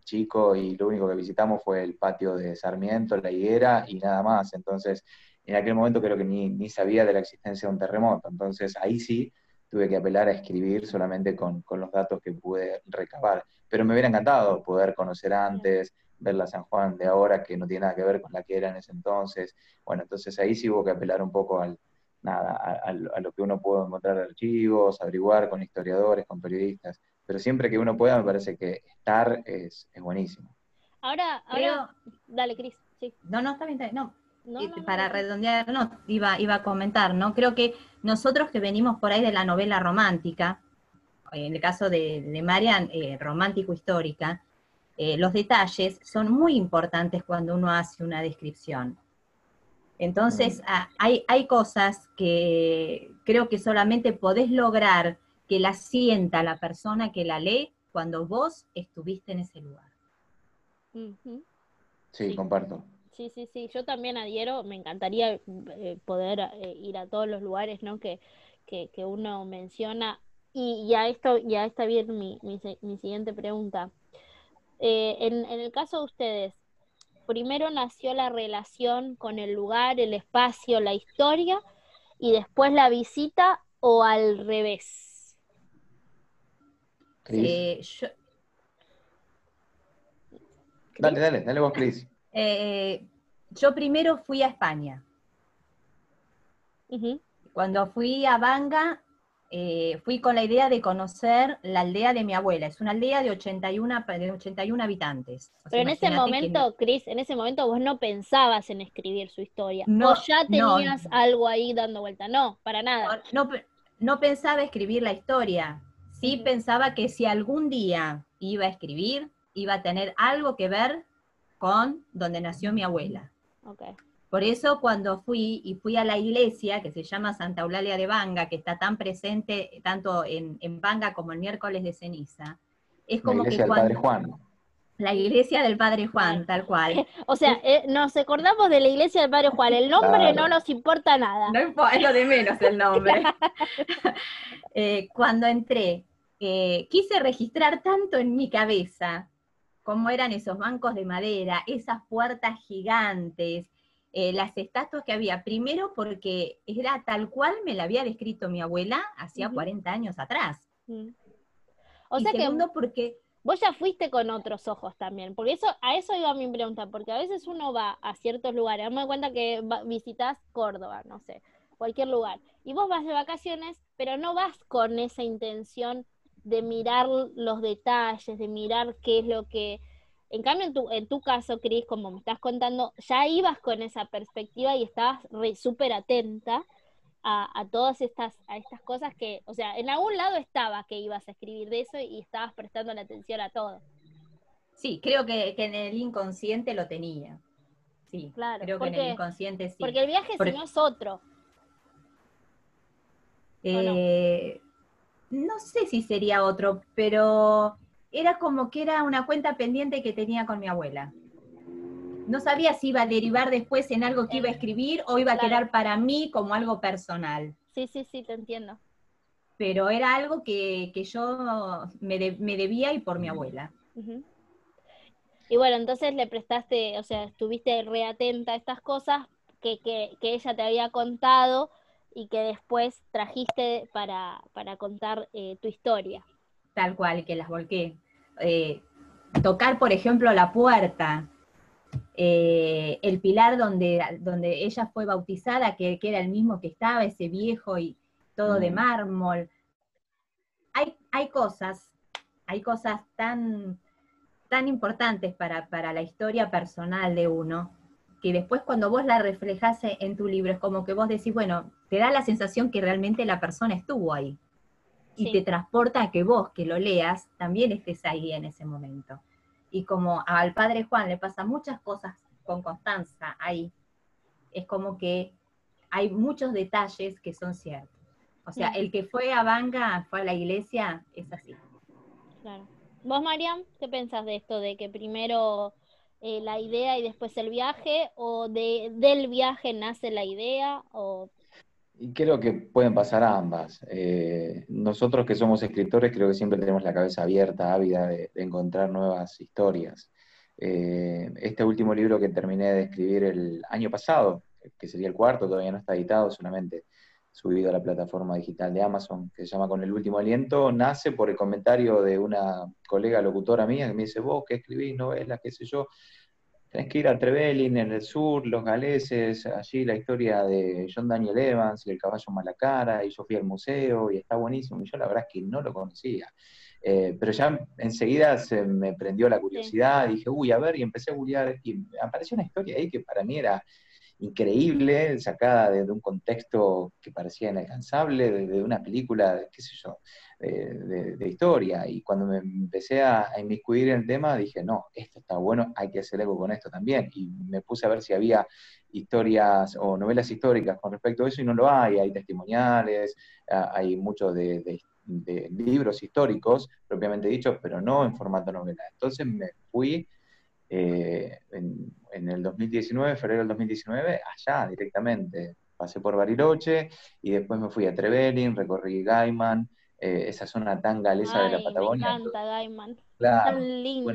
chico y lo único que visitamos fue el patio de Sarmiento, la higuera y nada más. Entonces, en aquel momento creo que ni, ni sabía de la existencia de un terremoto. Entonces, ahí sí tuve que apelar a escribir solamente con, los datos que pude recabar. Pero me hubiera encantado poder conocer antes, ver la San Juan de ahora, que no tiene nada que ver con la que era en ese entonces. Bueno, entonces ahí sí hubo que apelar un poco al, nada, a, lo que uno puede encontrar archivos, averiguar con historiadores, con periodistas. Pero siempre que uno pueda, me parece que estar es, buenísimo. Ahora, ahora, dale, Cris. Sí. No, no, está bien, está bien. No, para redondear, no, iba, iba a comentar, ¿no? Creo que nosotros que venimos por ahí de la novela romántica, en el caso de, Marian, eh, romántico-histórica, eh, los detalles son muy importantes cuando uno hace una descripción. Entonces, mm. hay, hay cosas que creo que solamente podés lograr que la sienta la persona que la lee cuando vos estuviste en ese lugar. sí, comparto. Sí, sí, sí, yo también adhiero, me encantaría eh, poder eh, ir a todos los lugares ¿no? que, que, uno menciona. Y, ya esto, ya está bien mi, mi, siguiente pregunta. Eh, en, en, el caso de ustedes, primero nació la relación con el lugar, el espacio, la historia, y después la visita, o al revés. Yo... Dale, dale, dale vos, Cris. Eh, yo primero fui a España. Cuando fui a Banga, eh, fui con la idea de conocer la aldea de mi abuela. Es una aldea de 81, de 81 habitantes. Pero en ese momento, Cris, en ese momento vos no pensabas en escribir su historia. No, o ya tenías algo ahí dando vuelta. No, para nada. No, no, pensaba escribir la historia. Sí pensaba que si algún día iba a escribir, iba a tener algo que ver con donde nació mi abuela. Por eso cuando fui y fui a la iglesia que se llama Santa Eulalia de Banga, que está tan presente tanto en, en Banga como el miércoles de ceniza, es como que cuando... Padre Juan. La iglesia del Padre Juan, tal cual. O sea, eh, nos acordamos de la iglesia del Padre Juan. El nombre no nos importa nada. No es lo de menos el nombre. Eh, cuando entré, eh, quise registrar tanto en mi cabeza cómo eran esos bancos de madera, esas puertas gigantes, las estatuas que había. Primero porque era tal cual me la había descrito mi abuela hacía 40 años atrás. Mm. O sea segundo porque vos ya fuiste con otros ojos también, porque eso, a eso iba mi pregunta, porque a veces uno va a ciertos lugares, me cuenta que visitas Córdoba, no sé, cualquier lugar, y vos vas de vacaciones, pero no vas con esa intención de mirar los detalles, de mirar qué es lo que... En cambio, en tu, en tu caso, Cris, como me estás contando, ya ibas con esa perspectiva y estabas súper atenta a, todas estas, a estas cosas que, o sea, en algún lado estaba que ibas a escribir de eso y estabas prestando la atención a todo. Sí, creo que, en el inconsciente lo tenía. Sí, claro. Creo que en el inconsciente sí. Porque el viaje si no es otro. Eh, no sé si sería otro, pero era como que era una cuenta pendiente que tenía con mi abuela no sabía si iba a derivar después en algo que iba a escribir o iba a quedar para mí como algo personal. Sí, sí, sí, te entiendo. Pero era algo que, yo me, debía y por mi abuela. Y bueno, entonces le prestaste, o sea, estuviste reatenta a estas cosas que, ella te había contado y que después trajiste para, contar eh, tu historia. Tal cual, que las volqué. Eh, tocar, por ejemplo, la puerta, eh, el pilar donde, donde ella fue bautizada, que, era el mismo que estaba, ese viejo y todo de mm. mármol. Hay, hay cosas, hay cosas tan, tan importantes para, la historia personal de uno, que después cuando vos la reflejás en tu libro, es como que vos decís, bueno, te da la sensación que realmente la persona estuvo ahí. Y te transporta a que vos, que lo leas, también estés ahí en ese momento y como al padre Juan le pasa muchas cosas con Constanza ahí, es como que hay muchos detalles que son ciertos. O sea, el que fue a Banga, fue a la iglesia, es así. Claro. ¿Vos, Mariam, qué pensás de esto? ¿De que primero eh, la idea y después el viaje? ¿O de, del viaje nace la idea? ¿O y creo que pueden pasar ambas. Eh, nosotros que somos escritores creo que siempre tenemos la cabeza abierta, ávida de, encontrar nuevas historias. Eh, este último libro que terminé de escribir el año pasado, que sería el cuarto, todavía no está editado, solamente subido a la plataforma digital de Amazon, que se llama Con el último aliento, nace por el comentario de una colega locutora mía que me dice, vos que escribís novelas, qué sé yo, Tenés que ir a Trevelin en el sur, los galeses, allí la historia de John Daniel Evans y el caballo Malacara, y yo fui al museo y está buenísimo. Y yo la verdad es que no lo conocía. Eh, pero ya enseguida se me prendió la curiosidad, dije, uy, a ver, y empecé a googlear, y apareció una historia ahí que para mí era increíble, sacada de, un contexto que parecía inalcanzable, de, una película, qué sé yo, de, historia. Y cuando me empecé a, inmiscuir en el tema, dije, no, esto está bueno, hay que hacer algo con esto también. Y me puse a ver si había historias o novelas históricas con respecto a eso, y no lo hay, hay testimoniales, hay muchos de, libros históricos, propiamente dichos, pero no en formato novela. Entonces me fui eh, en, el 2019, febrero del 2019, allá directamente. Pasé por Bariloche y después me fui a Trevelin, recorrí Gaiman, eh, esa zona tan galesa de la Patagonia. Me encanta Gaiman. Claro. Tan lindo.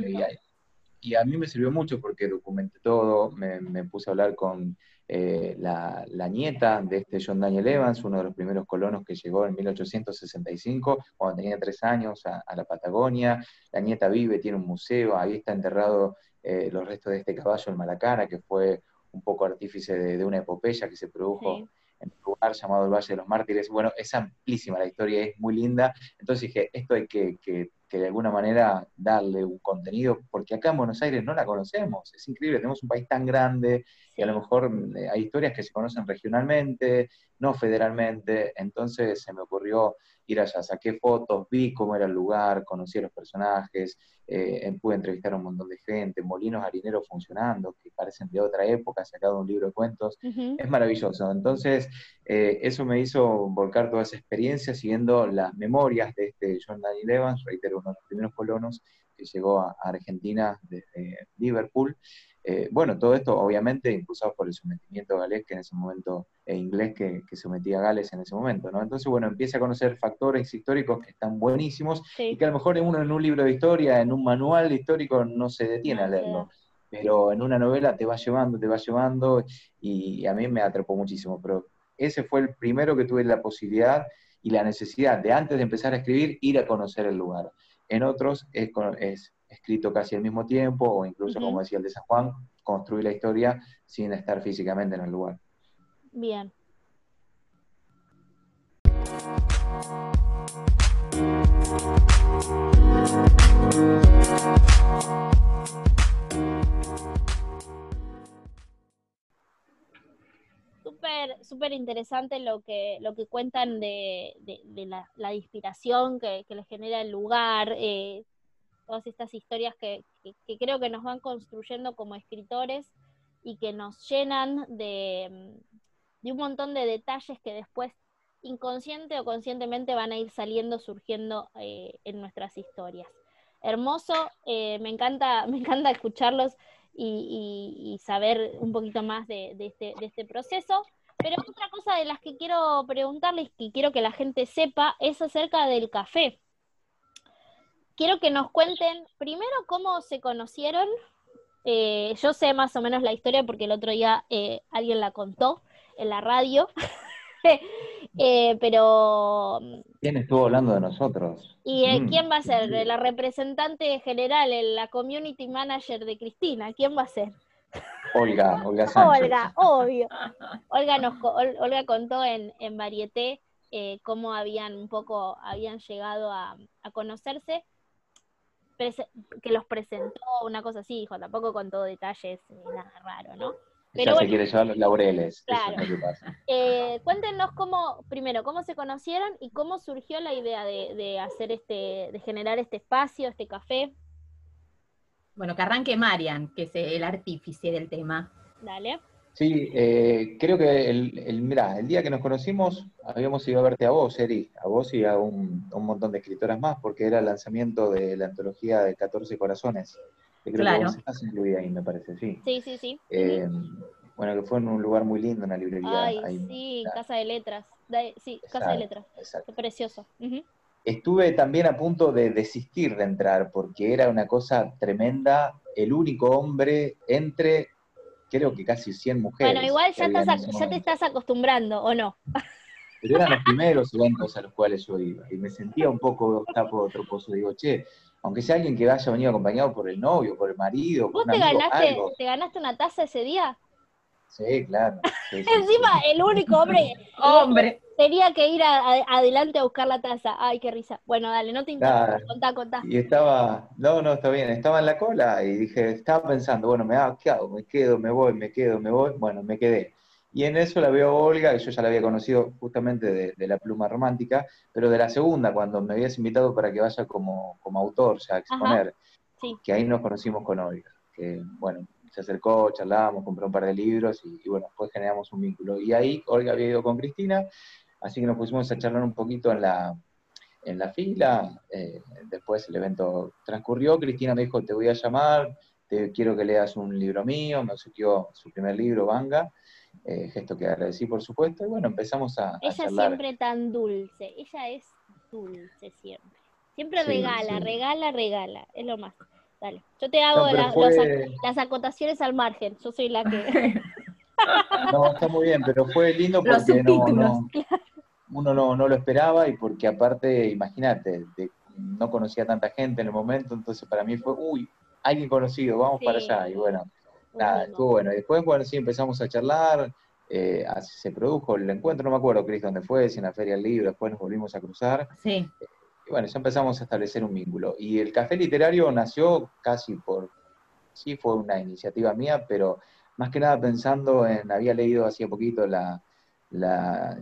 y, a, mí me sirvió mucho porque documenté todo, me, puse a hablar con eh, la, nieta de este John Daniel Evans, uno de los primeros colonos que llegó en 1865, cuando tenía tres años a, a la Patagonia. La nieta vive, tiene un museo, ahí está enterrado eh, los restos de este caballo, el Malacara, que fue un poco artífice de, una epopeya que se produjo en un lugar llamado el Valle de los Mártires. Bueno, es amplísima la historia, es muy linda. Entonces dije, esto hay que, que, de alguna manera darle un contenido, porque acá en Buenos Aires no la conocemos. Es increíble, tenemos un país tan grande y a lo mejor eh, hay historias que se conocen regionalmente, no federalmente. Entonces se me ocurrió ir allá, saqué fotos, vi cómo era el lugar, conocí a los personajes, eh, pude entrevistar a un montón de gente, molinos harineros funcionando, que parecen de otra época, sacado un libro de cuentos, es maravilloso. Entonces, eh, eso me hizo volcar toda esa experiencia siguiendo las memorias de este John Daniel Evans, reitero uno de los primeros colonos que llegó a Argentina desde Liverpool. Eh, bueno, todo esto obviamente impulsado por el sometimiento galés que en ese momento, e inglés que, sometía a Gales en ese momento, ¿no? Entonces, bueno, empieza a conocer factores históricos que están buenísimos y que a lo mejor uno en un libro de historia, en un manual histórico, no se detiene a leerlo. Pero en una novela te va llevando, te va llevando, y a mí me atrapó muchísimo. Pero ese fue el primero que tuve la posibilidad y la necesidad de antes de empezar a escribir, ir a conocer el lugar. En otros es, es escrito casi al mismo tiempo, o incluso, como decía el de San Juan, construir la historia sin estar físicamente en el lugar. Bien. Súper, interesante lo que, lo que cuentan de, la, inspiración que, que les genera el lugar, eh, todas estas historias que, creo que nos van construyendo como escritores y que nos llenan de, un montón de detalles que después inconsciente o conscientemente van a ir saliendo, surgiendo eh, en nuestras historias. Hermoso, eh, me, encanta, me encanta escucharlos y, saber un poquito más de, este, de este proceso. Pero otra cosa de las que quiero preguntarles, y quiero que la gente sepa, es acerca del café quiero que nos cuenten primero cómo se conocieron. Eh, yo sé más o menos la historia porque el otro día eh, alguien la contó en la radio. Eh, pero. ¿Quién estuvo hablando de nosotros? ¿Y mm. quién va a ser? La representante general, la community manager de Cristina. ¿Quién va a ser? Olga, Olga Sánchez. Olga, obvio. Olga, nos, Olga contó en, en Varieté cómo habían un poco, habían llegado a, a conocerse que los presentó, una cosa así, dijo, tampoco con todo detalles ni nada raro, ¿no? Pero se quiere llevar los laureles. Claro. Eh, cuéntenos cómo, primero, cómo se conocieron y cómo surgió la idea de, hacer este, de generar este espacio, este café. Bueno, que arranque Marian, que es el artífice del tema. Dale. Sí, eh, creo que el, el, mirá, el día que nos conocimos habíamos ido a verte a vos, Eri, a vos y a un, montón de escritoras más, porque era el lanzamiento de la antología de 14 Corazones. Que creo que vos estás incluida ahí, me parece, sí. Sí, sí, sí. Eh, bueno, que fue en un lugar muy lindo, una librería. Ay, sí, Casa de Letras. sí, Casa de Letras. Exacto. precioso. Estuve también a punto de desistir de entrar, porque era una cosa tremenda, el único hombre entre creo que casi 100 mujeres. Bueno, igual ya, ya te estás acostumbrando, ¿o no? Pero eran los primeros eventos a los cuales yo iba, y me sentía un poco tapo otro pozo. Digo, che, aunque sea alguien que haya venido acompañado por el novio, por el marido, ¿Vos te, ganaste, te ganaste una taza ese día? Sí, claro. Encima, el único hombre. hombre. Tenía que ir adelante a buscar la taza. Ay, qué risa. Bueno, dale, no te importa. Contá, contá. Y estaba, no, no, está bien. Estaba en la cola y dije, estaba pensando, bueno, me hago, ¿qué hago? Me quedo, me voy, me quedo, me voy. Bueno, me quedé. Y en eso la veo Olga, que yo ya la había conocido justamente de, la pluma romántica, pero de la segunda, cuando me habías invitado para que vaya como, como autor, ya a exponer, que ahí nos conocimos con Olga. Que, bueno, se acercó, charlábamos, compró un par de libros y, bueno, después generamos un vínculo. Y ahí Olga había ido con Cristina, así que nos pusimos a charlar un poquito en la, en la fila. Eh, después el evento transcurrió, Cristina me dijo, te voy a llamar, te quiero que leas un libro mío, me obsequió su primer libro, Vanga. Eh, gesto que agradecí por supuesto, y bueno, empezamos a... Ella siempre tan dulce, ella es dulce siempre. Siempre regala, regala, regala, es lo más. Dale. Yo te hago las acotaciones al margen. Yo soy la que. no, está muy bien, pero fue lindo porque no, uno no, no, lo esperaba y porque aparte, imagínate, no conocía a tanta gente en el momento, entonces para mí fue, uy, alguien conocido, vamos para allá. Y bueno, nada, estuvo bueno. Y después, bueno, sí, empezamos a charlar, eh, se produjo el encuentro, no me acuerdo, Cris, dónde fue, si en la Feria del Libro, después nos volvimos a cruzar. Sí. Y bueno, ya empezamos a establecer un vínculo. Y el café literario nació casi por, sí, fue una iniciativa mía, pero más que nada pensando en, había leído hacía poquito la,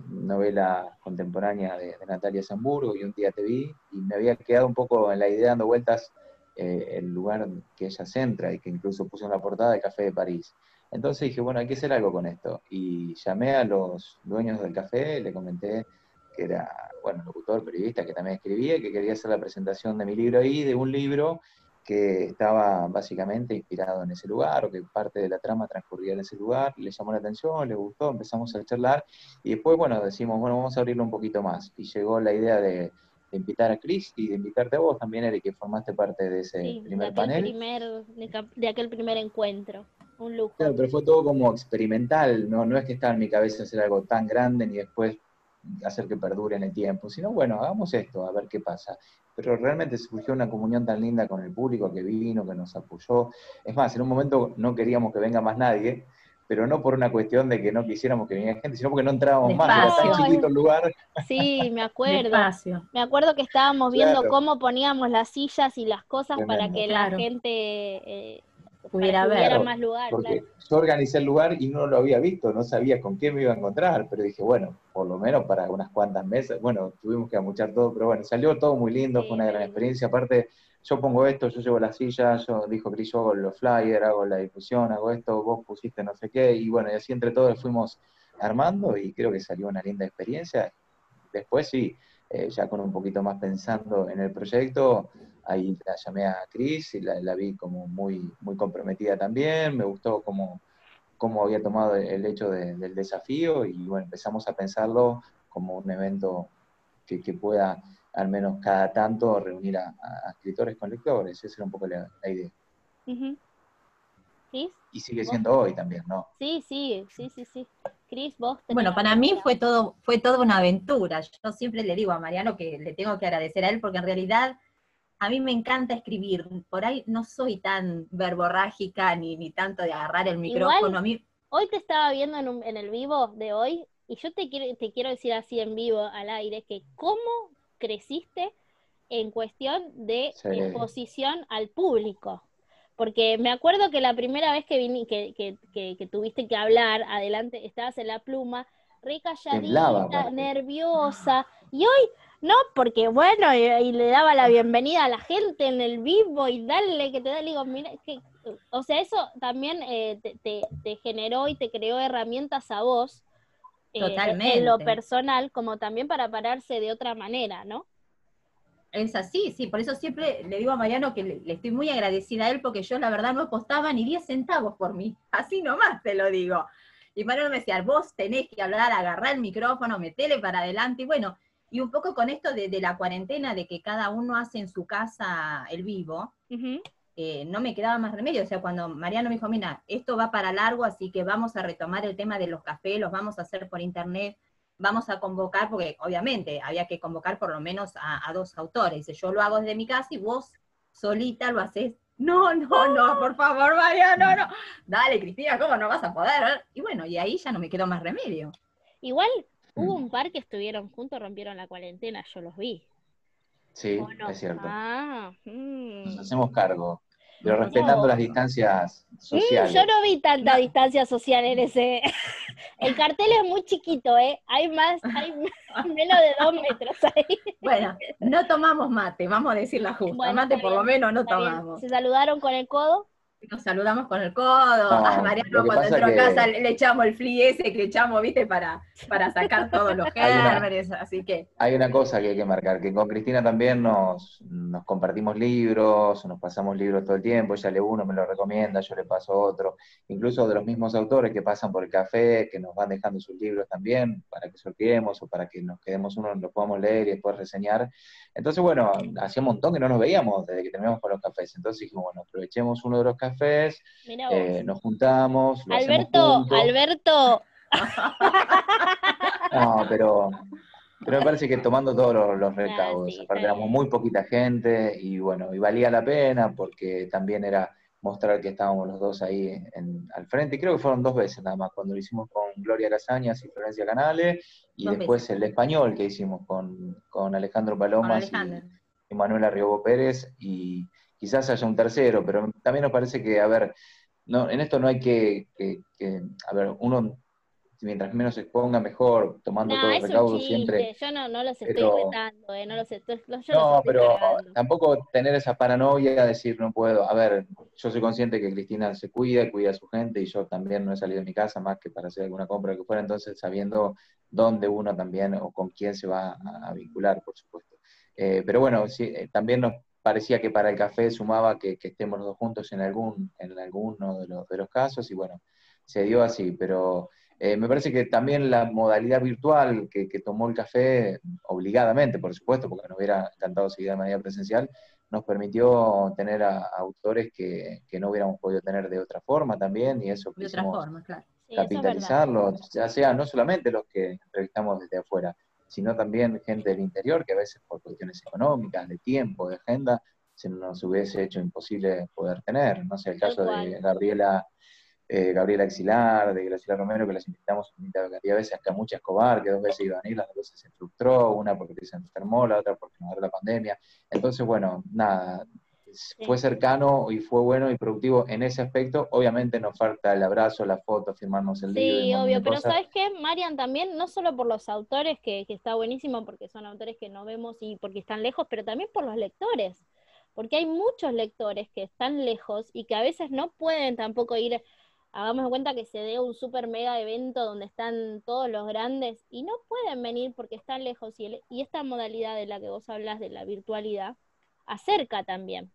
novela contemporánea de, Natalia Zamburgo y un día te vi, y me había quedado un poco en la idea dando vueltas eh, el lugar que ella centra y que incluso puso en la portada de Café de París. Entonces dije, bueno, hay que hacer algo con esto. Y llamé a los dueños del café, le comenté que era, bueno, locutor, periodista, que también escribía, que quería hacer la presentación de mi libro ahí, de un libro que estaba básicamente inspirado en ese lugar, o que parte de la trama transcurría en ese lugar, le llamó la atención, le gustó, empezamos a charlar, y después, bueno, decimos, bueno, vamos a abrirlo un poquito más, y llegó la idea de, invitar a Chris y de invitarte a vos también, Eric, que formaste parte de ese primer panel. de, aquel primer encuentro, un lujo. Claro, pero fue todo como experimental, no, no es que estaba en mi cabeza hacer algo tan grande, ni después hacer que perdure en el tiempo, sino bueno, hagamos esto, a ver qué pasa. Pero realmente surgió una comunión tan linda con el público que vino, que nos apoyó. Es más, en un momento no queríamos que venga más nadie, pero no por una cuestión de que no quisiéramos que viniera gente, sino porque no entrábamos más, era tan chiquito el lugar. Sí, me acuerdo. Me acuerdo que estábamos viendo cómo poníamos las sillas y las cosas para que la gente eh, pudiera ver. más lugar. Porque yo organicé el lugar y no lo había visto, no sabía con qué me iba a encontrar, pero dije, bueno, por lo menos para unas cuantas mesas, bueno, tuvimos que amuchar todo, pero bueno, salió todo muy lindo, fue una gran experiencia. Aparte, yo pongo esto, yo llevo la silla, yo dijo que yo hago los flyers, hago la difusión, hago esto, vos pusiste no sé qué, y bueno, y así entre todos fuimos armando y creo que salió una linda experiencia. Después sí, eh, ya con un poquito más pensando en el proyecto, ahí la llamé a Cris y la, vi como muy, muy comprometida también, me gustó cómo, cómo había tomado el hecho del desafío y bueno, empezamos a pensarlo como un evento que, pueda al menos cada tanto reunir a, escritores con lectores, esa era un poco la, idea. Y sigue siendo hoy también, ¿no? Sí, sí, sí, sí, sí. Cris, vos. Bueno, para mí fue todo, fue toda una aventura. Yo siempre le digo a Mariano que le tengo que agradecer a él porque en realidad a mí me encanta escribir. Por ahí no soy tan verborrágica ni, ni tanto de agarrar el micrófono. a mí... Hoy te estaba viendo en, el vivo de hoy y yo te quiero, te quiero decir así en vivo al aire que cómo creciste en cuestión de exposición al público. Porque me acuerdo que la primera vez que, vine, que, que, que, tuviste que hablar, adelante, estabas en la pluma, re calladita, nerviosa, y hoy no, porque bueno, y, le daba la bienvenida a la gente en el vivo y darle que te da, digo, mira, que, o sea, eso también eh, te, te, generó y te creó herramientas a vos, eh, en lo personal, como también para pararse de otra manera, ¿no? Es así, sí, por eso siempre le digo a Mariano que le, estoy muy agradecida a él porque yo la verdad no apostaba ni 10 centavos por mí, así nomás te lo digo. Y Mariano me decía, vos tenés que hablar, agarrar el micrófono, metele para adelante, y bueno, y un poco con esto de, la cuarentena, de que cada uno hace en su casa el vivo, eh, no me quedaba más remedio. O sea, cuando Mariano me dijo, mira, esto va para largo, así que vamos a retomar el tema de los cafés, los vamos a hacer por internet, vamos a convocar, porque obviamente había que convocar por lo menos a, dos autores. Yo lo hago desde mi casa y vos solita lo haces. No, no, no, por favor, María, no, no. Dale, Cristina, ¿cómo no vas a poder? Y bueno, y ahí ya no me quedó más remedio. Igual hubo un par que estuvieron juntos, rompieron la cuarentena, yo los vi. Sí, es cierto. Ah, mm. Nos hacemos cargo. Pero respetando las distancias sociales. yo no vi tanta distancia social en ese. El cartel es muy chiquito, ¿eh? Hay más, hay menos de dos metros ahí. Bueno, no tomamos mate, vamos a decir la justa. mate por lo menos no tomamos. Se saludaron con el codo nos saludamos con el codo, a Mariano cuando entró a casa le, echamos el fli ese que echamos, viste, para, para sacar todos los gérmenes, así que... Hay una cosa que hay que marcar, que con Cristina también nos, nos compartimos libros, nos pasamos libros todo el tiempo, ella lee uno, me lo recomienda, yo le paso otro, incluso de los mismos autores que pasan por el café, que nos van dejando sus libros también, para que sorteemos o para que nos quedemos uno, lo podamos leer y después reseñar. Entonces, bueno, hacía un montón que no nos veíamos desde que terminamos con los cafés, entonces dijimos, bueno, aprovechemos uno de los cafés eh, nos juntamos. Alberto, Alberto. no, pero, pero me parece que tomando todos los, ah, recaudos, aparte éramos muy poquita gente y bueno, y valía la pena porque también era mostrar que estábamos los dos ahí al frente. Y creo que fueron dos veces nada más, cuando lo hicimos con Gloria Casañas y Florencia Canales, y después el español que hicimos con, Alejandro Palomas y, Manuela Riobo Pérez, y, quizás haya un tercero, pero también nos parece que, a ver, no, en esto no hay que, a ver, uno mientras menos se exponga mejor, tomando todo el recaudo siempre. Yo no, no los estoy retando, eh, no los estoy, No, pero tampoco tener esa paranoia de decir no puedo. A ver, yo soy consciente que Cristina se cuida, cuida a su gente y yo también no he salido de mi casa más que para hacer alguna compra que fuera, entonces sabiendo dónde uno también o con quién se va a, vincular, por supuesto. Eh, pero bueno, sí, eh, también nos parecía que para el café sumaba que, estemos los dos juntos en, algún, en alguno de los, de los casos y bueno, se dio así, pero eh, me parece que también la modalidad virtual que, tomó el café, obligadamente, por supuesto, porque nos hubiera encantado seguir de manera presencial, nos permitió tener a, autores que, no hubiéramos podido tener de otra forma también, y eso de otra forma, claro. capitalizarlos, ya sea no solamente los que entrevistamos desde afuera, sino también gente del interior, que a veces por cuestiones económicas, de tiempo, de agenda, se nos hubiese hecho imposible poder tener. No sé, el caso de Gabriela eh, Gabriela Axilar, de Graciela Romero, que las invitamos una cantidad de veces, acá Mucha Escobar, que dos veces iban a ir, las dos veces se frustró, una porque se enfermó, la otra porque nos dio la pandemia. Entonces, bueno, nada, fue cercano y fue bueno y productivo en ese aspecto. Obviamente nos falta el abrazo, la foto, firmarnos el libro. Sí, obvio, pero ¿sabes qué, Marian? También, no solo por los autores, que, que está buenísimo porque son autores que no vemos y porque están lejos, pero también por los lectores. Porque hay muchos lectores que están lejos y que a veces no pueden tampoco ir hagamos en cuenta que se dé un super mega evento donde están todos los grandes y no pueden venir porque están lejos y, y esta modalidad de la que vos hablas de la virtualidad acerca también.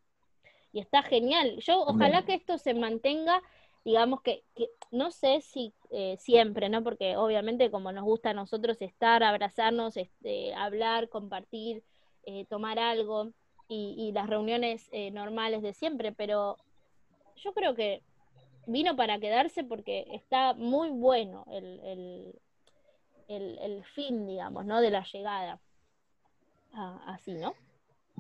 Y está genial. Yo ojalá que esto se mantenga, digamos que, no sé si eh, siempre, ¿no? Porque obviamente como nos gusta a nosotros estar, abrazarnos, este, hablar, compartir, eh, tomar algo y, las reuniones eh, normales de siempre, pero yo creo que vino para quedarse porque está muy bueno el, el, fin, digamos, ¿no? De la llegada. Ah, así, ¿no?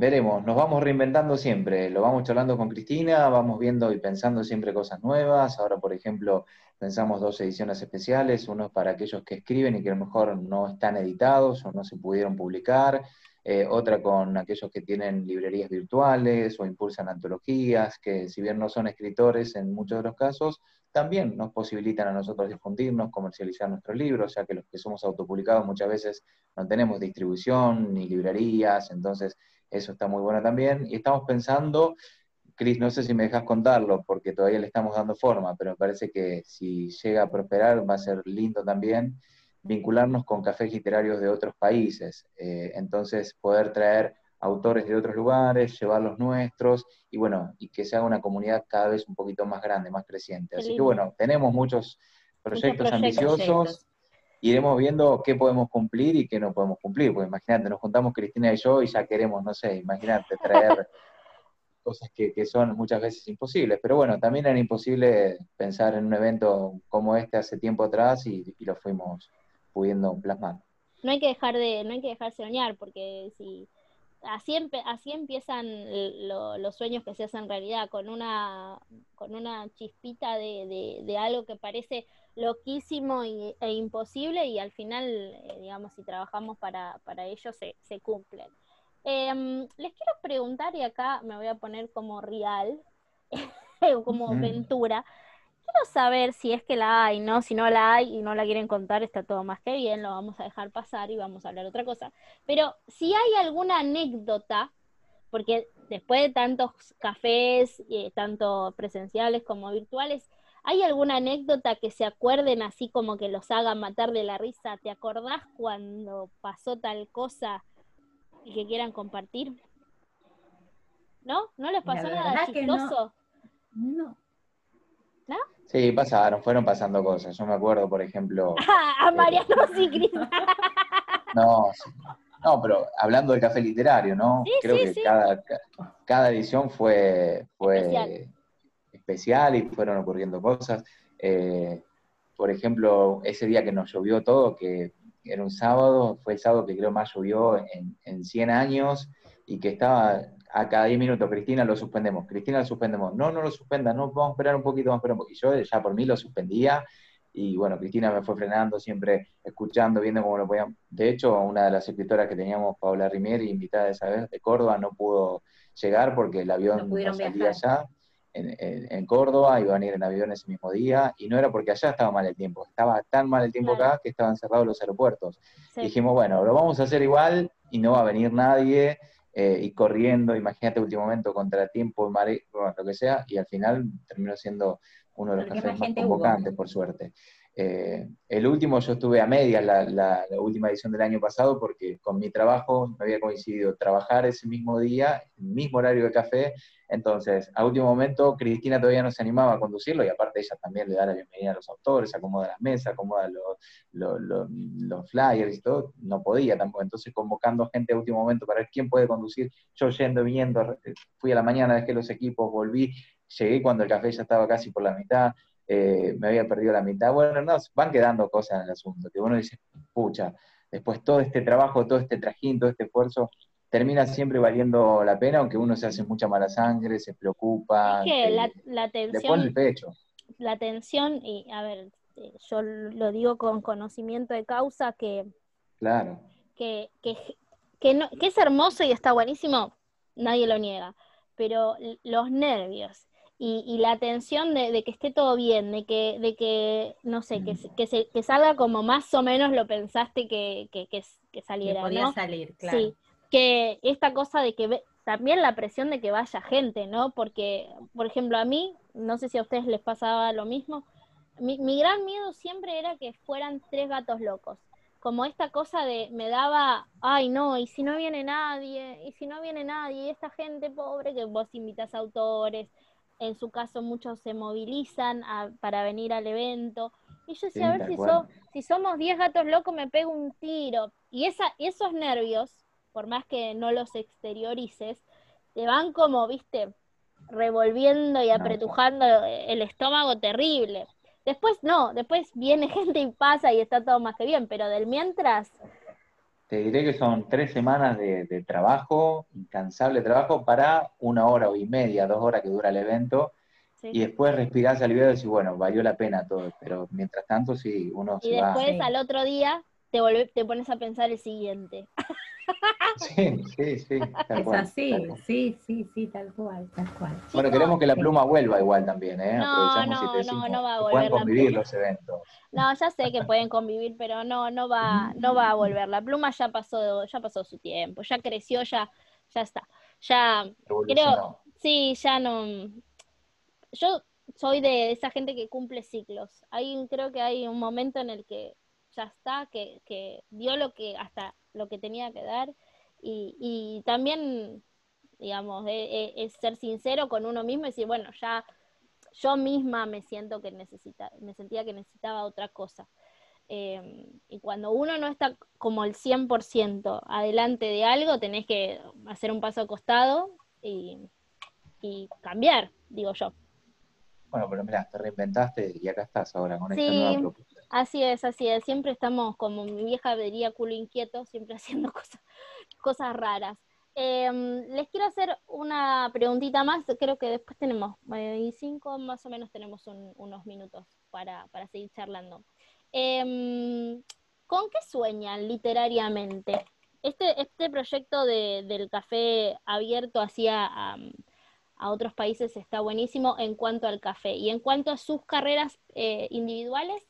Veremos, nos vamos reinventando siempre, lo vamos charlando con Cristina, vamos viendo y pensando siempre cosas nuevas. Ahora, por ejemplo, pensamos dos ediciones especiales, uno para aquellos que escriben y que a lo mejor no están editados o no se pudieron publicar, eh, otra con aquellos que tienen librerías virtuales o impulsan antologías, que si bien no son escritores en muchos de los casos, también nos posibilitan a nosotros difundirnos, comercializar nuestros libros, ya que los que somos autopublicados muchas veces no tenemos distribución ni librerías, entonces eso está muy bueno también. Y estamos pensando, Cris, no sé si me dejas contarlo, porque todavía le estamos dando forma, pero me parece que si llega a prosperar va a ser lindo también vincularnos con cafés literarios de otros países. Eh, entonces, poder traer autores de otros lugares, llevar los nuestros, y bueno, y que sea una comunidad cada vez un poquito más grande, más creciente. Así que bueno, tenemos muchos proyectos, ambiciosos. Iremos viendo qué podemos cumplir y qué no podemos cumplir, porque imagínate, nos juntamos Cristina y yo y ya queremos, no sé, imagínate, traer cosas que, son muchas veces imposibles. Pero bueno, también era imposible pensar en un evento como este hace tiempo atrás y lo fuimos pudiendo plasmar. No hay que dejar de, no hay que dejar de soñar, porque si así, así empiezan los sueños que se hacen realidad, con una, con una chispita de, algo que parece loquísimo e imposible y al final, eh, digamos, si trabajamos para, para ello, se, se cumplen. Em, les quiero preguntar, y acá me voy a poner como real, como aventura, quiero saber si es que la hay, ¿no? Si no la hay y no la quieren contar, está todo más que bien, lo vamos a dejar pasar y vamos a hablar otra cosa. Pero si hay alguna anécdota, porque después de tantos cafés, eh, tanto presenciales como virtuales, ¿hay alguna anécdota que se acuerden así como que los haga matar de la risa? ¿Te acordás cuando pasó tal cosa y que quieran compartir? ¿No? ¿No les pasó nada chistoso? no. Sí, pasaron, fueron pasando cosas. Yo me acuerdo, por ejemplo. a Mariano sí, No, no, pero hablando del café literario, ¿no? Creo que Cada, cada edición fue, fue especial. y fueron ocurriendo cosas. Eh, por ejemplo, ese día que nos llovió todo, que era un sábado, fue el sábado que creo más llovió en, en 100 años y que estaba a cada 10 minutos, Cristina, lo suspendemos, Cristina, lo suspendemos, no, no lo suspenda, no, vamos a esperar un poquito, vamos a esperar un poquito. Y yo ya por mí lo suspendía, y bueno, Cristina me fue frenando, siempre escuchando, viendo cómo lo podían. De hecho, una de las escritoras que teníamos, Paula Rimieri, invitada esa vez de Córdoba, no pudo llegar porque el avión no, salía allá. En, Córdoba, iban a ir en avión ese mismo día, y no era porque allá estaba mal el tiempo, estaba tan mal el tiempo acá que estaban cerrados los aeropuertos. Dijimos, bueno, lo vamos a hacer igual y no va a venir nadie, eh, y corriendo, imagínate último momento, contra tiempo, mare, lo que sea, y al final terminó siendo uno de los cafés más convocantes, por suerte. Eh, el último yo estuve a medias, la, última edición del año pasado, porque con mi trabajo me había coincidido trabajar ese mismo día, mismo horario de café, entonces a último momento Cristina todavía no se animaba a conducirlo y aparte ella también le da la bienvenida a los autores, acomoda las mesas, acomoda los, flyers y todo, no podía tampoco, entonces convocando gente a último momento para ver quién puede conducir, yo yendo, viniendo, fui a la mañana, dejé los equipos, volví, llegué cuando el café ya estaba casi por la mitad, eh, me había perdido la mitad. Bueno, no, van quedando cosas en el asunto, que uno dice, pucha, después todo este trabajo, todo este trajín, todo este esfuerzo, termina siempre valiendo la pena, aunque uno se hace mucha mala sangre, se preocupa. Es que la, la tensión. el pecho. La tensión, y a ver, eh, yo lo digo con conocimiento de causa, que. Claro. Que, que, que, no, que es hermoso y está buenísimo, nadie lo niega. Pero los nervios, y, la atención de, que esté todo bien, de que, de que no sé, que, mm. que, se, que salga como más o menos lo pensaste que, que, que saliera. Que podía salir, claro. Sí, que esta cosa de que también la presión de que vaya gente, ¿no? Porque, por ejemplo, a mí, no sé si a ustedes les pasaba lo mismo, mi, mi gran miedo siempre era que fueran tres gatos locos como esta cosa de me daba, ay no, y si no viene nadie, y si no viene nadie, y esta gente pobre que vos invitas autores, en su caso muchos se movilizan para venir al evento. Y yo decía, a ver si, si somos 10 gatos locos me pego un tiro. Y esa, esos nervios, por más que no los exteriorices, te van como, viste, revolviendo y apretujando el estómago terrible. Después no, después viene gente y pasa y está todo más que bien, pero del mientras te diré que son tres semanas de, trabajo, incansable trabajo, para una hora y media, dos horas que dura el evento. Y después respirás aliviado y decís, bueno, valió la pena todo. Pero mientras tanto, sí, uno y después, al otro día, te, te pones a pensar el siguiente. Sí, sí, sí. es así, sí, sí, sí, tal cual, tal cual. Bueno, queremos que la pluma vuelva igual también, ¿eh? No, no, no, no va a volver. Pueden convivir los eventos. No, ya sé que pueden convivir, pero no, no va, no va a volver. La pluma ya pasó, ya pasó su tiempo, ya creció, ya, ya está. Ya creo, sí, ya no. Yo soy de esa gente que cumple ciclos. Hay, creo que hay un momento en el que ya está, que, que dio lo que hasta lo que tenía que dar y, y también, digamos, es, ser sincero con uno mismo y decir, bueno, ya yo misma me siento que necesita, me sentía que necesitaba otra cosa. Em, y cuando uno no está como el 100% adelante de algo, tenés que hacer un paso acostado y, y cambiar, digo yo. Bueno, pero mira, te reinventaste y acá estás ahora con esta nueva propuesta. Así es, así es. Siempre estamos, como mi vieja diría, culo inquieto, siempre haciendo cosas, cosas raras. Em, les quiero hacer una preguntita más. Creo que después tenemos, eh, cinco más o menos tenemos unos minutos para, seguir charlando. Em, ¿Con qué sueñan literariamente? Este, este proyecto del café abierto hacia a otros países está buenísimo en cuanto al café. Y en cuanto a sus carreras eh, individuales,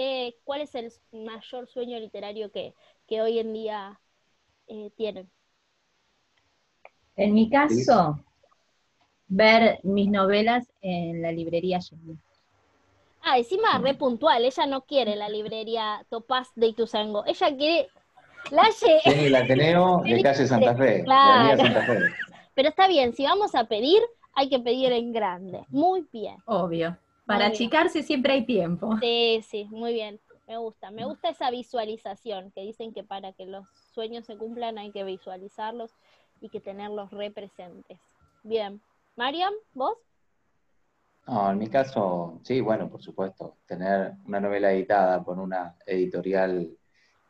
¿qué, ¿cuál es el mayor sueño literario que, hoy en día eh, tienen? En mi caso, ver mis novelas en la librería Ah, encima re puntual, ella no quiere la librería Topaz de Ituzango, ella quiere la Tiene el Ateneo de calle Santa Fe, claro. Santa Fe. Pero está bien, si vamos a pedir, hay que pedir en grande. Muy bien. Obvio. Para achicarse siempre hay tiempo. Sí, sí, muy bien. Me gusta. Me gusta esa visualización, que dicen que para que los sueños se cumplan hay que visualizarlos y que tenerlos representes. Bien. Mariam, ¿vos? No, en mi caso, sí, bueno, por supuesto, tener una novela editada por una editorial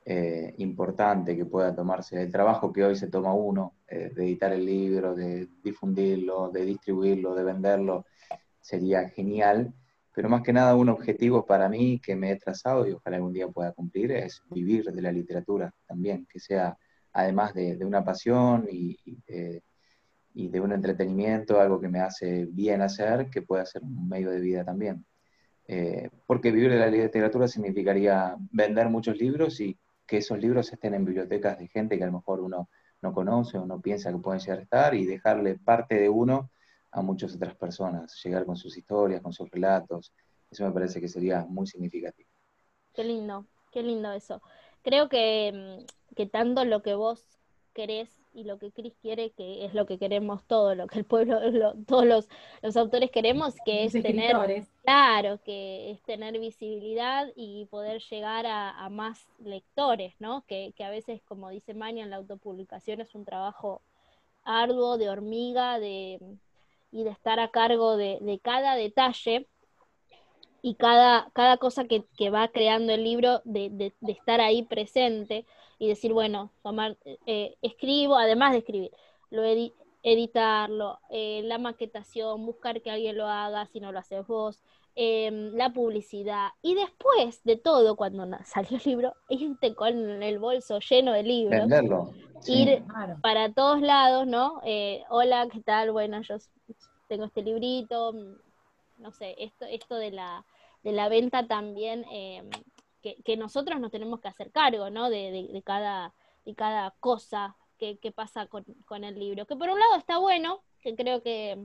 eh, importante que pueda tomarse el trabajo que hoy se toma uno, eh, de editar el libro, de difundirlo, de distribuirlo, de venderlo, sería genial. Pero más que nada un objetivo para mí que me he trazado y ojalá algún día pueda cumplir es vivir de la literatura también, que sea además de, una pasión y, de un entretenimiento, algo que me hace bien hacer, que pueda ser un medio de vida también. Eh, porque vivir de la literatura significaría vender muchos libros y que esos libros estén en bibliotecas de gente que a lo mejor uno no conoce o no piensa que pueden llegar a estar y dejarle parte de uno a muchas otras personas, llegar con sus historias, con sus relatos, Eso me parece que sería muy significativo. Qué lindo, qué lindo eso. Creo que, mm, que tanto lo que vos querés y lo que Cris quiere, que es lo que queremos todo, lo que el pueblo, todos los, los, autores queremos, que es tener, claro, que es tener visibilidad y poder llegar a, más lectores, ¿no? Que, que, a veces, como dice Maña, en la autopublicación es un trabajo arduo, de hormiga, de, y de estar a cargo de, de cada detalle y cada, cada cosa que, que, va creando el libro, de, de, estar ahí presente y decir, bueno, tomar, eh, escribo, además de escribir, lo editarlo, eh, la maquetación, buscar que alguien lo haga si no lo haces vos, em, la publicidad. Y después de todo, cuando salió el libro, irte con el bolso lleno de libros. Venderlo. ir para todos lados, ¿no? Eh, hola, ¿qué tal? Bueno, yo tengo este librito, mm, no sé, esto, esto de la, de la venta también em, que, nosotros nos tenemos que hacer cargo, ¿no? De, cada, de cada cosa que, pasa con, el libro. Que por un lado está bueno, que creo que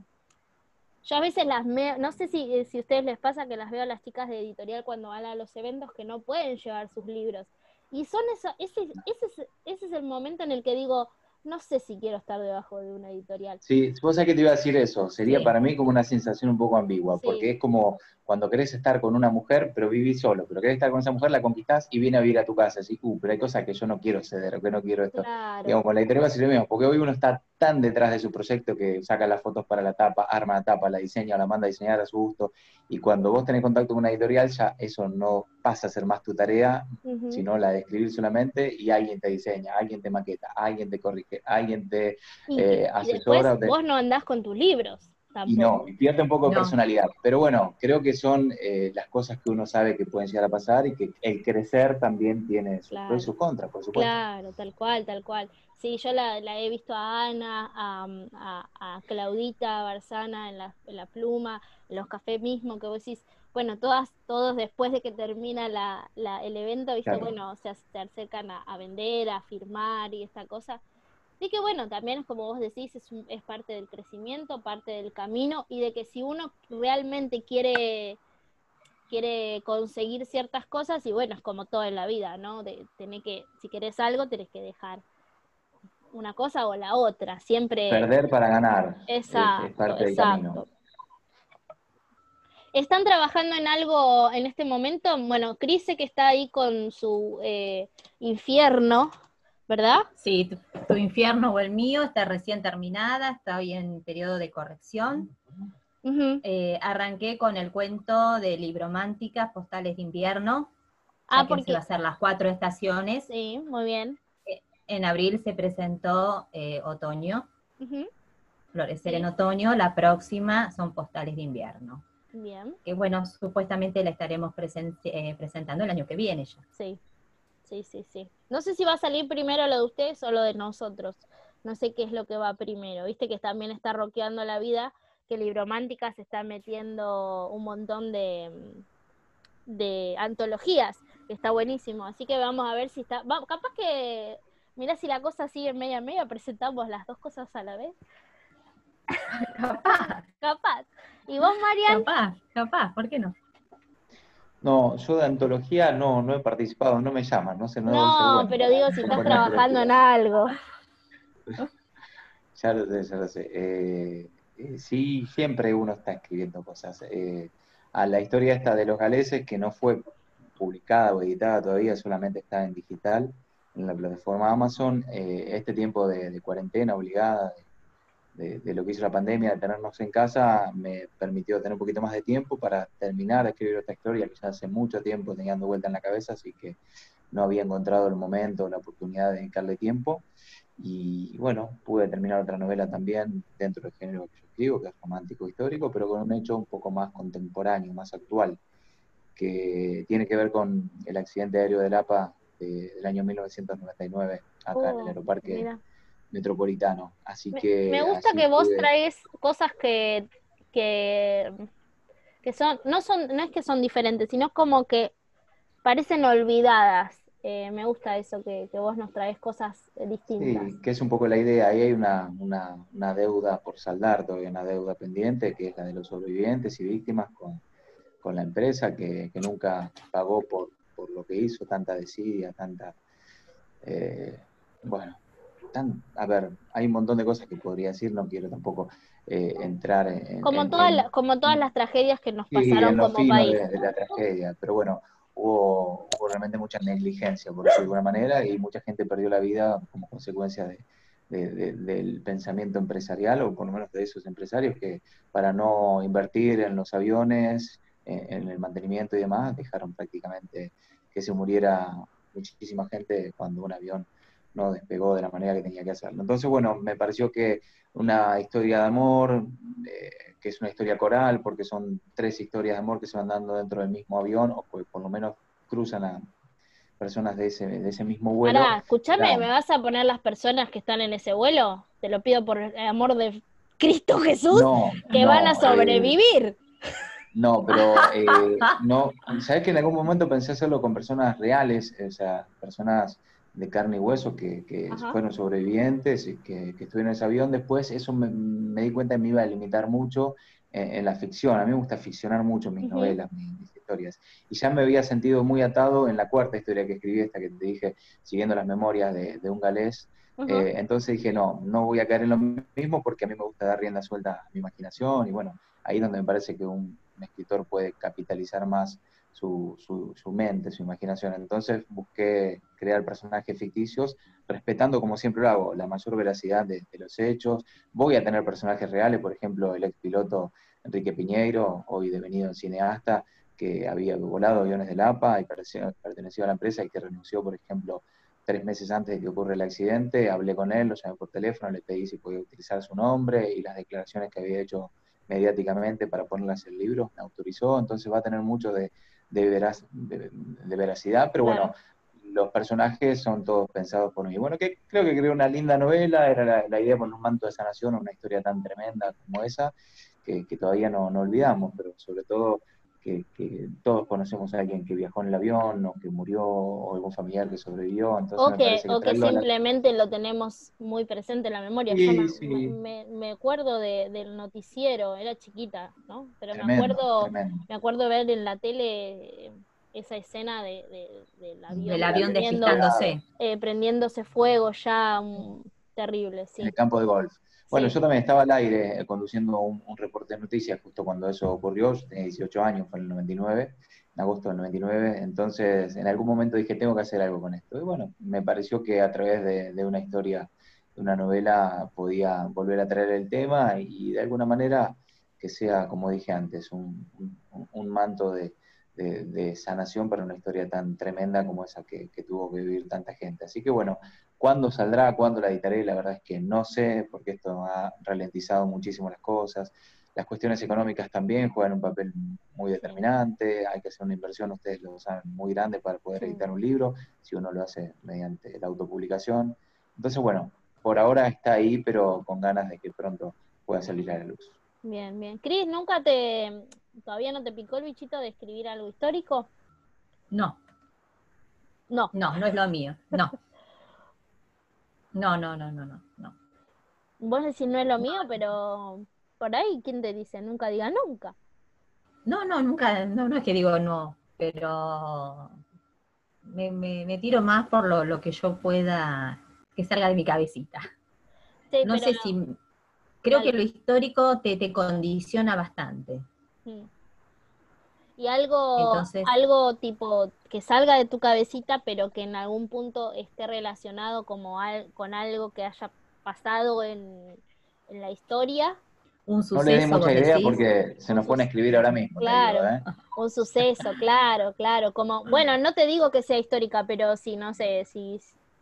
yo a veces las no sé si, si a ustedes les pasa que las veo a las chicas de editorial cuando van a los eventos que no pueden llevar sus libros. Y son eso, ese, ese, es, ese es el momento en el que digo, no sé si quiero estar debajo de una editorial. Sí, vos sabés que te iba a decir eso, sería para mí como una sensación un poco ambigua, porque es como cuando querés estar con una mujer, pero vivís solo, pero querés estar con esa mujer, la conquistás y viene a vivir a tu casa, así, uh, pero hay cosas que yo no quiero ceder, que no quiero esto. Digamos, con la editorial ser lo mismo, porque hoy uno está tan detrás de su proyecto que saca las fotos para la tapa, arma la tapa, la diseña, la manda a diseñar a su gusto, y cuando vos tenés contacto con una editorial, ya eso no pasa a ser más tu tarea, sino la de escribir solamente, y alguien te diseña, alguien te maqueta, alguien te corrige, alguien te eh, asesora. Vos no andás con tus libros. Y no, y pierde un poco de personalidad. Pero bueno, creo que son eh, las cosas que uno sabe que pueden llegar a pasar y que el crecer también tiene sus pros y sus contras, por supuesto. Claro, tal cual, tal cual. Sí, yo la, he visto a Ana, a, Claudita Barzana en la, en la, pluma, en los cafés mismo, que vos decís, bueno, todas, todos después de que termina la, el evento, ¿viste? bueno, se, se acercan a, vender, a firmar y esta cosa. Que bueno, también como vos decís, es, es parte del crecimiento, parte del camino, y de que si uno realmente quiere, quiere conseguir ciertas cosas, y bueno, es como todo en la vida, ¿no? De tener que, si querés algo, tenés que dejar una cosa o la otra, siempre. Perder para ganar. Exacto, es, parte del Camino. ¿Están trabajando en algo en este momento? Bueno, Cris que está ahí con su eh, infierno, ¿verdad? Sí, tu, infierno o el mío está recién terminada, está hoy en periodo de corrección. Eh, arranqué con el cuento de Libromántica, Postales de Invierno. Ah, porque va a ser las cuatro estaciones. Sí, muy bien. Eh, en abril se presentó eh, Otoño. Florecer en otoño, la próxima son Postales de Invierno. Bien. Que bueno, supuestamente la estaremos presentando el año que viene ya. Sí sí, sí, sí. No sé si va a salir primero lo de ustedes o lo de nosotros. No sé qué es lo que va primero. Viste que también está roqueando la vida, que Libromántica se está metiendo un montón de, de antologías, que está buenísimo. Así que vamos a ver si está. capaz que, mira si la cosa sigue media media, presentamos las dos cosas a la vez. capaz. Capaz. ¿Y vos, Marian? Capaz, capaz, ¿por qué no? No, yo de antología no, no he participado, no me llaman, no sé. No, no pero digo si estás trabajando en algo. ya lo sé, ya lo sé. Eh, eh, sí, siempre uno está escribiendo cosas. Eh, a la historia esta de los galeses, que no fue publicada o editada todavía, solamente está en digital, en la plataforma Amazon, este tiempo de, de cuarentena obligada, de, lo que hizo la pandemia, de tenernos en casa, me permitió tener un poquito más de tiempo para terminar de escribir esta historia que ya hace mucho tiempo tenía dando vuelta en la cabeza, así que no había encontrado el momento, la oportunidad de dedicarle tiempo. Y bueno, pude terminar otra novela también dentro del género que yo escribo, que es romántico histórico, pero con un hecho un poco más contemporáneo, más actual, que tiene que ver con el accidente aéreo del APA del año 1999, acá en el oh, aeroparque metropolitano. Así que. Me gusta que vos traes cosas que, que, son, no son, no es que son diferentes, sino como que parecen olvidadas. Eh, me gusta eso, que, vos nos traes cosas distintas. Sí, que es un poco la idea. Ahí hay una, deuda por saldar, todavía una deuda pendiente, que es la de los sobrevivientes y víctimas con, la empresa, que, nunca pagó por, lo que hizo, tanta desidia, tanta... Eh, bueno, tan, a ver, hay un montón de cosas que podría decir, no quiero tampoco eh, entrar en... Como, todas como todas las tragedias que nos pasaron como país. De, la tragedia, pero bueno, hubo, realmente mucha negligencia, por decirlo de alguna manera, y mucha gente perdió la vida como consecuencia del pensamiento empresarial, o por lo menos de esos empresarios que para no invertir en los aviones, en, el mantenimiento y demás, dejaron prácticamente que se muriera muchísima gente cuando un avión no despegó de la manera que tenía que hacerlo. Entonces, bueno, me pareció que una historia de amor, eh, que es una historia coral, porque son tres historias de amor que se van dando dentro del mismo avión, o que por lo menos cruzan a personas de ese, de ese mismo vuelo. Ahora, escúchame, ¿me vas a poner las personas que están en ese vuelo? Te lo pido por el amor de Cristo Jesús, que van a eh, sobrevivir. no, pero eh, no, sabes que en algún momento pensé hacerlo con personas reales, o sea, personas de carne y hueso que, que fueron sobrevivientes y que, que, estuvieron en ese avión. Después eso me, di cuenta que me iba a limitar mucho en, la ficción. A mí me gusta ficcionar mucho mis novelas, mis, historias. Y ya me había sentido muy atado en la cuarta historia que escribí, esta que te dije, siguiendo las memorias de, de un galés. Eh, entonces dije, no, no voy a caer en lo mismo porque a mí me gusta dar rienda suelta a mi imaginación y bueno, ahí donde me parece que un, un escritor puede capitalizar más su, su, mente, su imaginación. Entonces busqué crear personajes ficticios, respetando, como siempre lo hago, la mayor veracidad de, los hechos. Voy a tener personajes reales, por ejemplo, el ex piloto Enrique Piñeiro, hoy devenido cineasta, que había volado aviones de APA y perteneció a la empresa y que renunció, por ejemplo, tres meses antes de que ocurra el accidente. Hablé con él, lo llamé por teléfono, le pedí si podía utilizar su nombre y las declaraciones que había hecho mediáticamente para ponerlas en el libro, me autorizó, entonces va a tener mucho de, de, de, veracidad, pero bueno, los personajes son todos pensados por mí. Bueno, que creo que creó una linda novela, era la, idea poner un manto de sanación, una historia tan tremenda como esa, que, todavía no, no, olvidamos, pero sobre todo que, todos conocemos a alguien que viajó en el avión o que murió o algún familiar que sobrevivió. Entonces o que, o que simplemente lo tenemos muy presente en la memoria. me, acuerdo del noticiero, era chiquita, ¿no? Pero me acuerdo me acuerdo ver en la tele esa escena de, del avión, del avión despistándose. Eh, prendiéndose fuego ya, terrible, sí. En el campo de golf. Bueno, yo también estaba al aire eh, conduciendo un, reporte de noticias justo cuando eso ocurrió, yo tenía 18 años, fue en el 99, en agosto del 99, entonces en algún momento dije, tengo que hacer algo con esto. Y bueno, me pareció que a través de, una historia, de una novela, podía volver a traer el tema y de alguna manera que sea, como dije antes, un, manto de, sanación para una historia tan tremenda como esa que, que, tuvo que vivir tanta gente. Así que bueno, ¿Cuándo saldrá? ¿Cuándo la editaré? La verdad es que no sé, porque esto ha ralentizado muchísimo las cosas. Las cuestiones económicas también juegan un papel muy determinante. Hay que hacer una inversión, ustedes lo saben, muy grande para poder editar un libro, si uno lo hace mediante la autopublicación. Entonces, bueno, por ahora está ahí, pero con ganas de que pronto pueda salir a la luz. Bien, bien. Cris, ¿nunca te, todavía no te picó el bichito de escribir algo histórico? No. No. No, no es lo mío. No. No, no, no, no, no, no. Vos decís no es lo mío, pero por ahí, ¿quién te dice? Nunca diga nunca. No, no, nunca, no, no es que digo no, pero me, me, tiro más por lo, lo, que yo pueda, que salga de mi cabecita. no sé si, creo que lo histórico te, te condiciona bastante. Y algo, algo tipo que salga de tu cabecita, pero que en algún punto esté relacionado como con algo que haya pasado en, la historia. Un suceso, no le dé mucha idea porque se nos pone a escribir ahora mismo. Claro, ¿eh? un suceso, claro, claro. Como, bueno, no te digo que sea histórica, pero sí, no sé, si,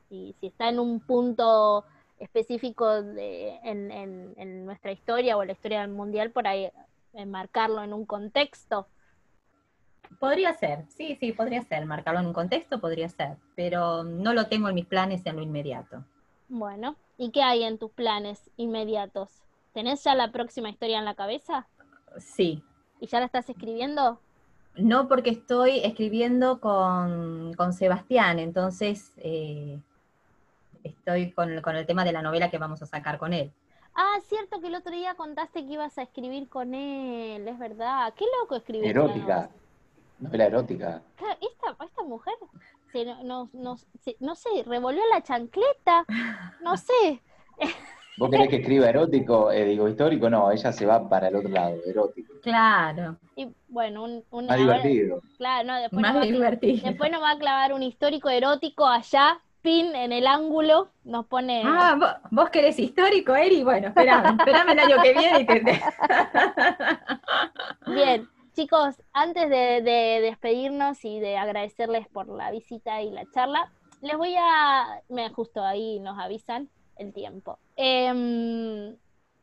si, si está en un punto específico de, en, en, en, nuestra historia o la historia mundial, por ahí enmarcarlo en un contexto. Podría ser, sí, sí, podría ser. Marcarlo en un contexto podría ser, pero no lo tengo en mis planes en lo inmediato. Bueno, ¿y qué hay en tus planes inmediatos? ¿Tenés ya la próxima historia en la cabeza? Sí. ¿Y ya la estás escribiendo? No, porque estoy escribiendo con, Sebastián, entonces eh, estoy con, con, el tema de la novela que vamos a sacar con él. Ah, cierto que el otro día contaste que ibas a escribir con él, es verdad. Qué loco escribir. Erótica. Novela erótica. Esta, esta mujer se, no, no, no sé, revolvió la chancleta, no sé. ¿Vos querés que escriba erótico, eh, digo histórico? No, ella se va para el otro lado, erótico. Claro. Y bueno, un, más divertido. Claro, no, después, más divertido. después nos va a clavar un histórico erótico allá, pin en el ángulo, nos pone... Ah, vos, querés histórico, Eri, bueno, esperame, esperame el año que viene y te... Bien, chicos, antes de, de despedirnos y de agradecerles por la visita y la charla, les voy a... Me justo ahí nos avisan el tiempo. Em,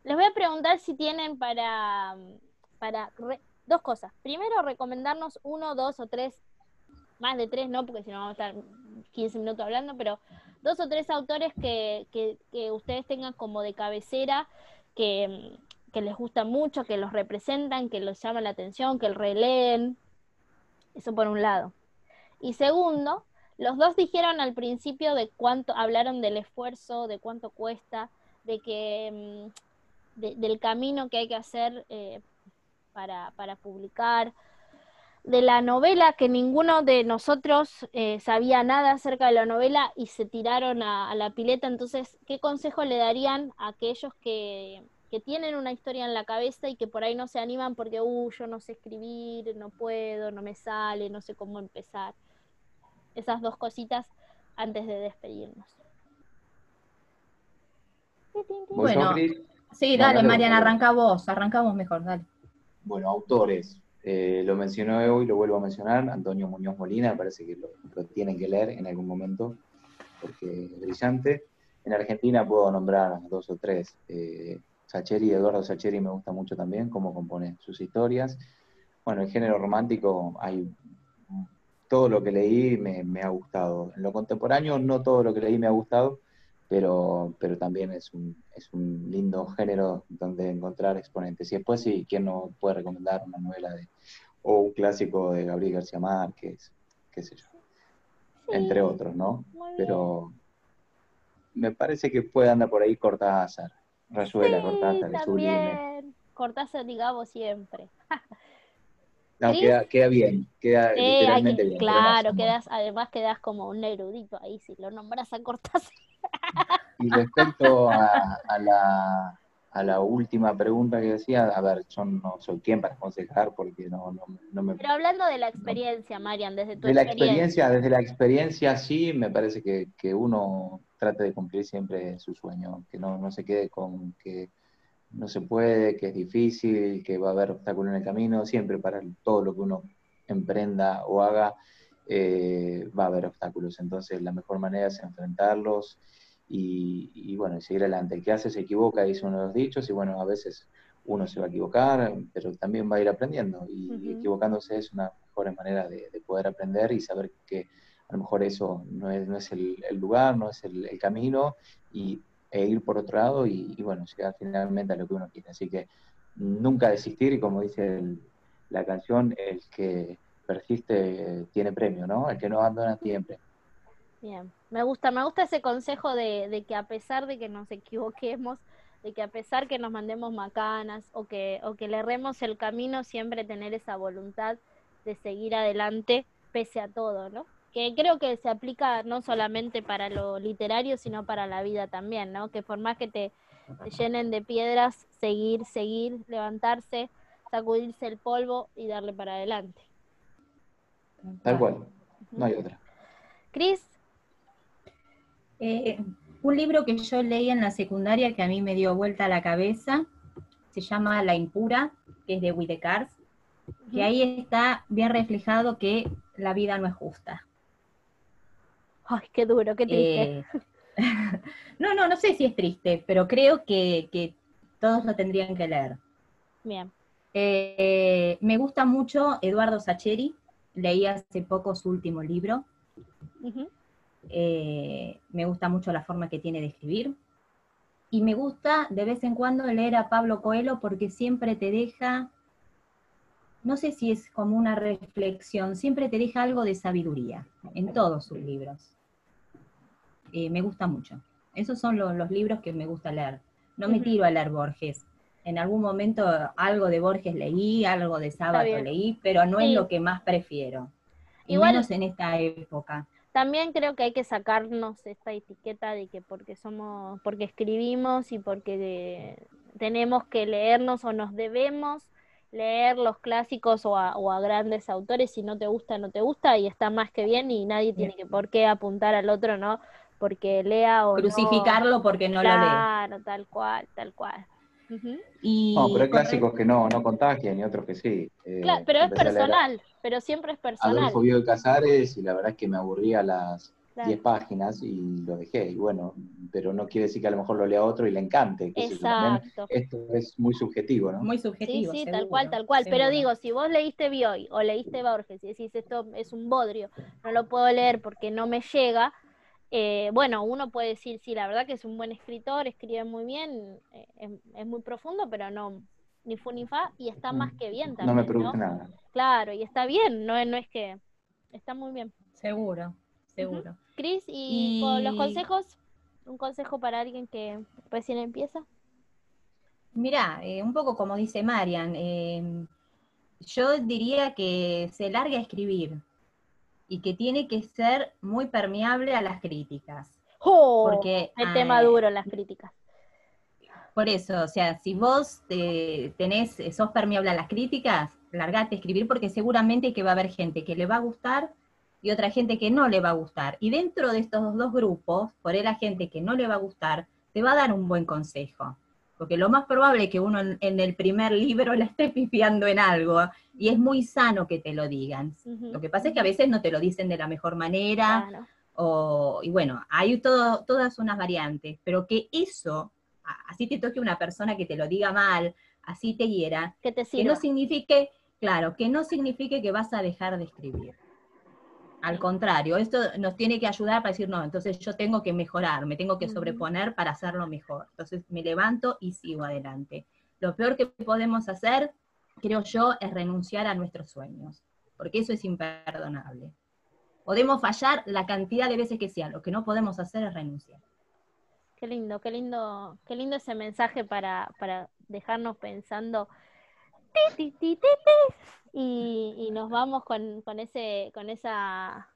les voy a preguntar si tienen para, para dos cosas. Primero, recomendarnos uno, dos o tres, más de tres, no, porque si no vamos a estar 15 minutos hablando, pero dos o tres autores que, que, ustedes tengan como de cabecera, que, que, les gusta mucho, que los representan, que los llama la atención, que el releen. Eso por un lado. Y segundo, los dos dijeron al principio de cuánto, hablaron del esfuerzo, de cuánto cuesta, de que mm, del camino que hay que hacer eh, para, publicar, de la novela que ninguno de nosotros eh, sabía nada acerca de la novela y se tiraron a, la pileta. Entonces, ¿qué consejo le darían a aquellos que, que, tienen una historia en la cabeza y que por ahí no se animan porque, uh, yo no sé escribir, no puedo, no me sale, no sé cómo empezar? esas dos cositas antes de despedirnos. Bueno, sí, dale, Mariana, arranca vos, arrancamos mejor, dale. Bueno, autores, eh, lo mencionó hoy, lo vuelvo a mencionar, Antonio Muñoz Molina, me parece que lo, tienen que leer en algún momento, porque es brillante. En Argentina puedo nombrar dos o tres. Eh, Sacheri, Eduardo Sacheri me gusta mucho también, cómo compone sus historias. Bueno, el género romántico hay todo lo que leí me, ha gustado. En lo contemporáneo no todo lo que leí me ha gustado, pero, pero también es un, es un lindo género donde encontrar exponentes. Y después sí, ¿quién no puede recomendar una novela de, o un clásico de Gabriel García Márquez, qué sé yo, entre otros, ¿no? Pero me parece que puede andar por ahí Cortázar, Rayuela, sí, Cortázar, también. Cortázar, digamos, siempre. No, queda, bien, queda literalmente bien. Claro, quedas, además quedas como un erudito ahí si lo nombras a Cortázar. Y respecto a, la, a la última pregunta que decía, a ver, yo no soy quien para aconsejar porque no, no, me... Pero hablando de la experiencia, Marian, desde tu de la experiencia. Desde la experiencia sí, me parece que, que uno trate de cumplir siempre su sueño, que no, no se quede con que no se puede, que es difícil, que va a haber obstáculos en el camino, siempre para todo lo que uno emprenda o haga eh, va a haber obstáculos. Entonces la mejor manera es enfrentarlos y, bueno, seguir adelante. El que hace se equivoca, dice uno de los dichos, y bueno, a veces uno se va a equivocar, pero también va a ir aprendiendo y equivocándose es una mejor manera de, poder aprender y saber que a lo mejor eso no es, no es el, lugar, no es el, camino y e ir por otro lado y, bueno, llegar finalmente a lo que uno quiere. Así que nunca desistir y como dice la canción, el que persiste tiene premio, ¿no? El que no abandona premio. Bien, me gusta, me gusta ese consejo de, de, que a pesar de que nos equivoquemos, de que a pesar que nos mandemos macanas o que, o que le erremos el camino, siempre tener esa voluntad de seguir adelante pese a todo, ¿no? Que creo que se aplica no solamente para lo literario, sino para la vida también, ¿no? Que por más que te, llenen de piedras, seguir, seguir, levantarse, sacudirse el polvo y darle para adelante. Tal cual, no hay otra. Cris. Eh, un libro que yo leí en la secundaria que a mí me dio vuelta a la cabeza, se llama La Impura, que es de Widecars, que ahí está bien reflejado que la vida no es justa. Ay, qué duro, qué triste. Eh, no, no, no sé si es triste, pero creo que, todos lo tendrían que leer. Bien. Eh, me gusta mucho Eduardo Sacheri, leí hace poco su último libro. Eh, me gusta mucho la forma que tiene de escribir. Y me gusta de vez en cuando leer a Pablo Coelho porque siempre te deja, no sé si es como una reflexión, siempre te deja algo de sabiduría en todos sus libros. Eh, me gusta mucho. Esos son los libros que me gusta leer. no me tiro a leer Borges. En algún momento algo de Borges leí, algo de Sábado leí, pero no es lo que más prefiero. Y menos en esta época. También creo que hay que sacarnos esta etiqueta de que porque somos, porque escribimos y porque tenemos que leernos o nos debemos leer los clásicos o a, grandes autores, si no te gusta, no te gusta, y está más que bien, y nadie tiene que por qué apuntar al otro, ¿no? Porque lea o Crucificarlo porque no lo lee. Claro, tal cual, tal cual. y no, pero hay clásicos que no, no contagian y otros que sí. Eh, claro, pero es personal, pero siempre es personal. Adolfo de Casares y la verdad es que me aburría las 10 páginas y lo dejé. Y bueno, pero no quiere decir que a lo mejor lo lea otro y le encante. Exacto. esto es muy subjetivo, ¿no? Muy subjetivo. Sí, sí, tal cual, tal cual. Pero digo, si vos leíste Bioy o leíste Borges y decís esto es un bodrio, no lo puedo leer porque no me llega, eh, bueno, uno puede decir, sí, la verdad que es un buen escritor, escribe muy bien, eh, es, muy profundo, pero no, ni fu ni fa, y está más que bien también. No me produce nada. Claro, y está bien, no, no es que, está muy bien. Seguro, seguro. Cris, y, con los consejos, un consejo para alguien que recién empieza. Mira, eh, un poco como dice Marian, em, yo diría que se larga a escribir y que tiene que ser muy permeable a las críticas. ¡Oh! porque el tema duro, las críticas. Por eso, o sea, si vos tenés, sos permeable a las críticas, largate a escribir porque seguramente que va a haber gente que le va a gustar y otra gente que no le va a gustar. Y dentro de estos dos grupos, por ahí la gente que no le va a gustar, te va a dar un buen consejo. Porque lo más probable es que uno en, el primer libro la esté pifiando en algo y es muy sano que te lo digan. Lo que pasa es que a veces no te lo dicen de la mejor manera. O, y bueno, hay todo, todas unas variantes, pero que eso, así te toque una persona que te lo diga mal, así te hiera, que, te que no signifique, claro, que no signifique que vas a dejar de escribir. Al contrario, esto nos tiene que ayudar para decir, no, entonces yo tengo que mejorar, me tengo que sobreponer para hacerlo mejor. Entonces me levanto y sigo adelante. Lo peor que podemos hacer, creo yo, es renunciar a nuestros sueños, porque eso es imperdonable. Podemos fallar la cantidad de veces que sea, lo que no podemos hacer es renunciar. Qué lindo, qué lindo, qué lindo ese mensaje para, para dejarnos pensando y, nos vamos con, ese, con esa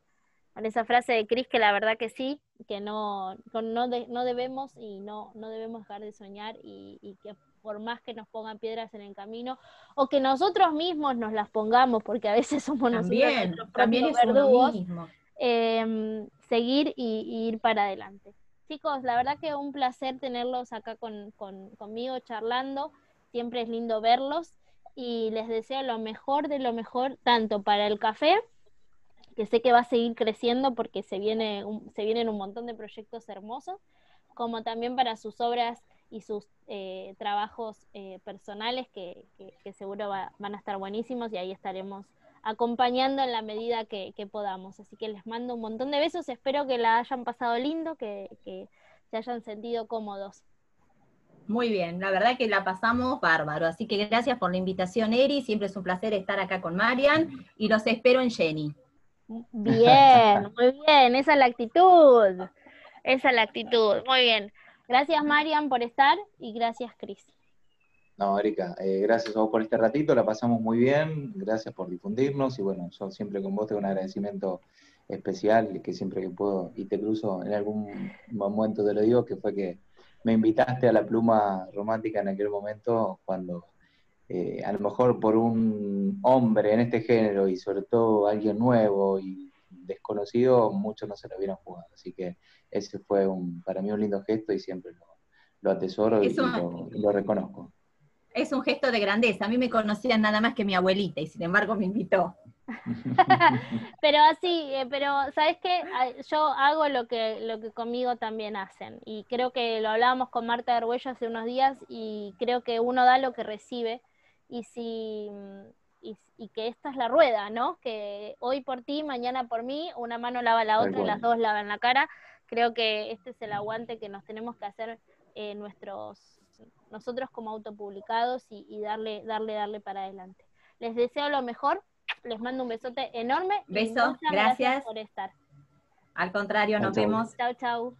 con esa frase de Cris que la verdad que sí, que no, no, no debemos y no, no debemos dejar de soñar y, que por más que nos pongan piedras en el camino o que nosotros mismos nos las pongamos, porque a veces somos también, nosotros también verdugos, em, seguir y, ir para adelante. Chicos, la verdad que un placer tenerlos acá con, conmigo charlando, siempre es lindo verlos y les deseo lo mejor de lo mejor, tanto para el café, que sé que va a seguir creciendo porque se, viene se vienen un montón de proyectos hermosos, como también para sus obras y sus eh, trabajos eh, personales que, seguro van a estar buenísimos y ahí estaremos acompañando en la medida que, podamos. Así que les mando un montón de besos, espero que la hayan pasado lindo, que se hayan sentido cómodos. Muy bien, la verdad que la pasamos bárbaro. Así que gracias por la invitación, Eri. Siempre es un placer estar acá con Marian y los espero en Jenny. Bien, muy bien, esa es la actitud. Esa es la actitud. Muy bien. Gracias, Marian, por estar y gracias, Cris. No, Erika, eh, gracias a vos por este ratito, la pasamos muy bien, gracias por difundirnos y bueno, yo siempre con vos tengo un agradecimiento especial que siempre que puedo y te cruzo en algún momento te lo digo, que fue que me invitaste a la pluma romántica en aquel momento cuando eh, a lo mejor por un hombre en este género y sobre todo alguien nuevo y desconocido, muchos no se lo hubieran jugado. Así que ese fue un, para mí un lindo gesto y siempre lo, atesoro y, lo, reconozco. Es un gesto de grandeza. A mí me conocían nada más que mi abuelita y sin embargo me invitó. pero así, eh, pero ¿sabes qué? Yo hago lo que, lo que conmigo también hacen. Y creo que lo hablábamos con Marta Arguello hace unos días y creo que uno da lo que recibe. Y si y, que esta es la rueda, ¿no? Que hoy por ti, mañana por mí, una mano lava la otra y las dos lavan la cara. Creo que este es el aguante que nos tenemos que hacer eh, nuestros nosotros como autopublicados y, y darle, darle, darle para adelante. Les deseo lo mejor les mando un besote enorme. Beso, gracias. por estar. Al contrario, nos vemos. Chau, chau.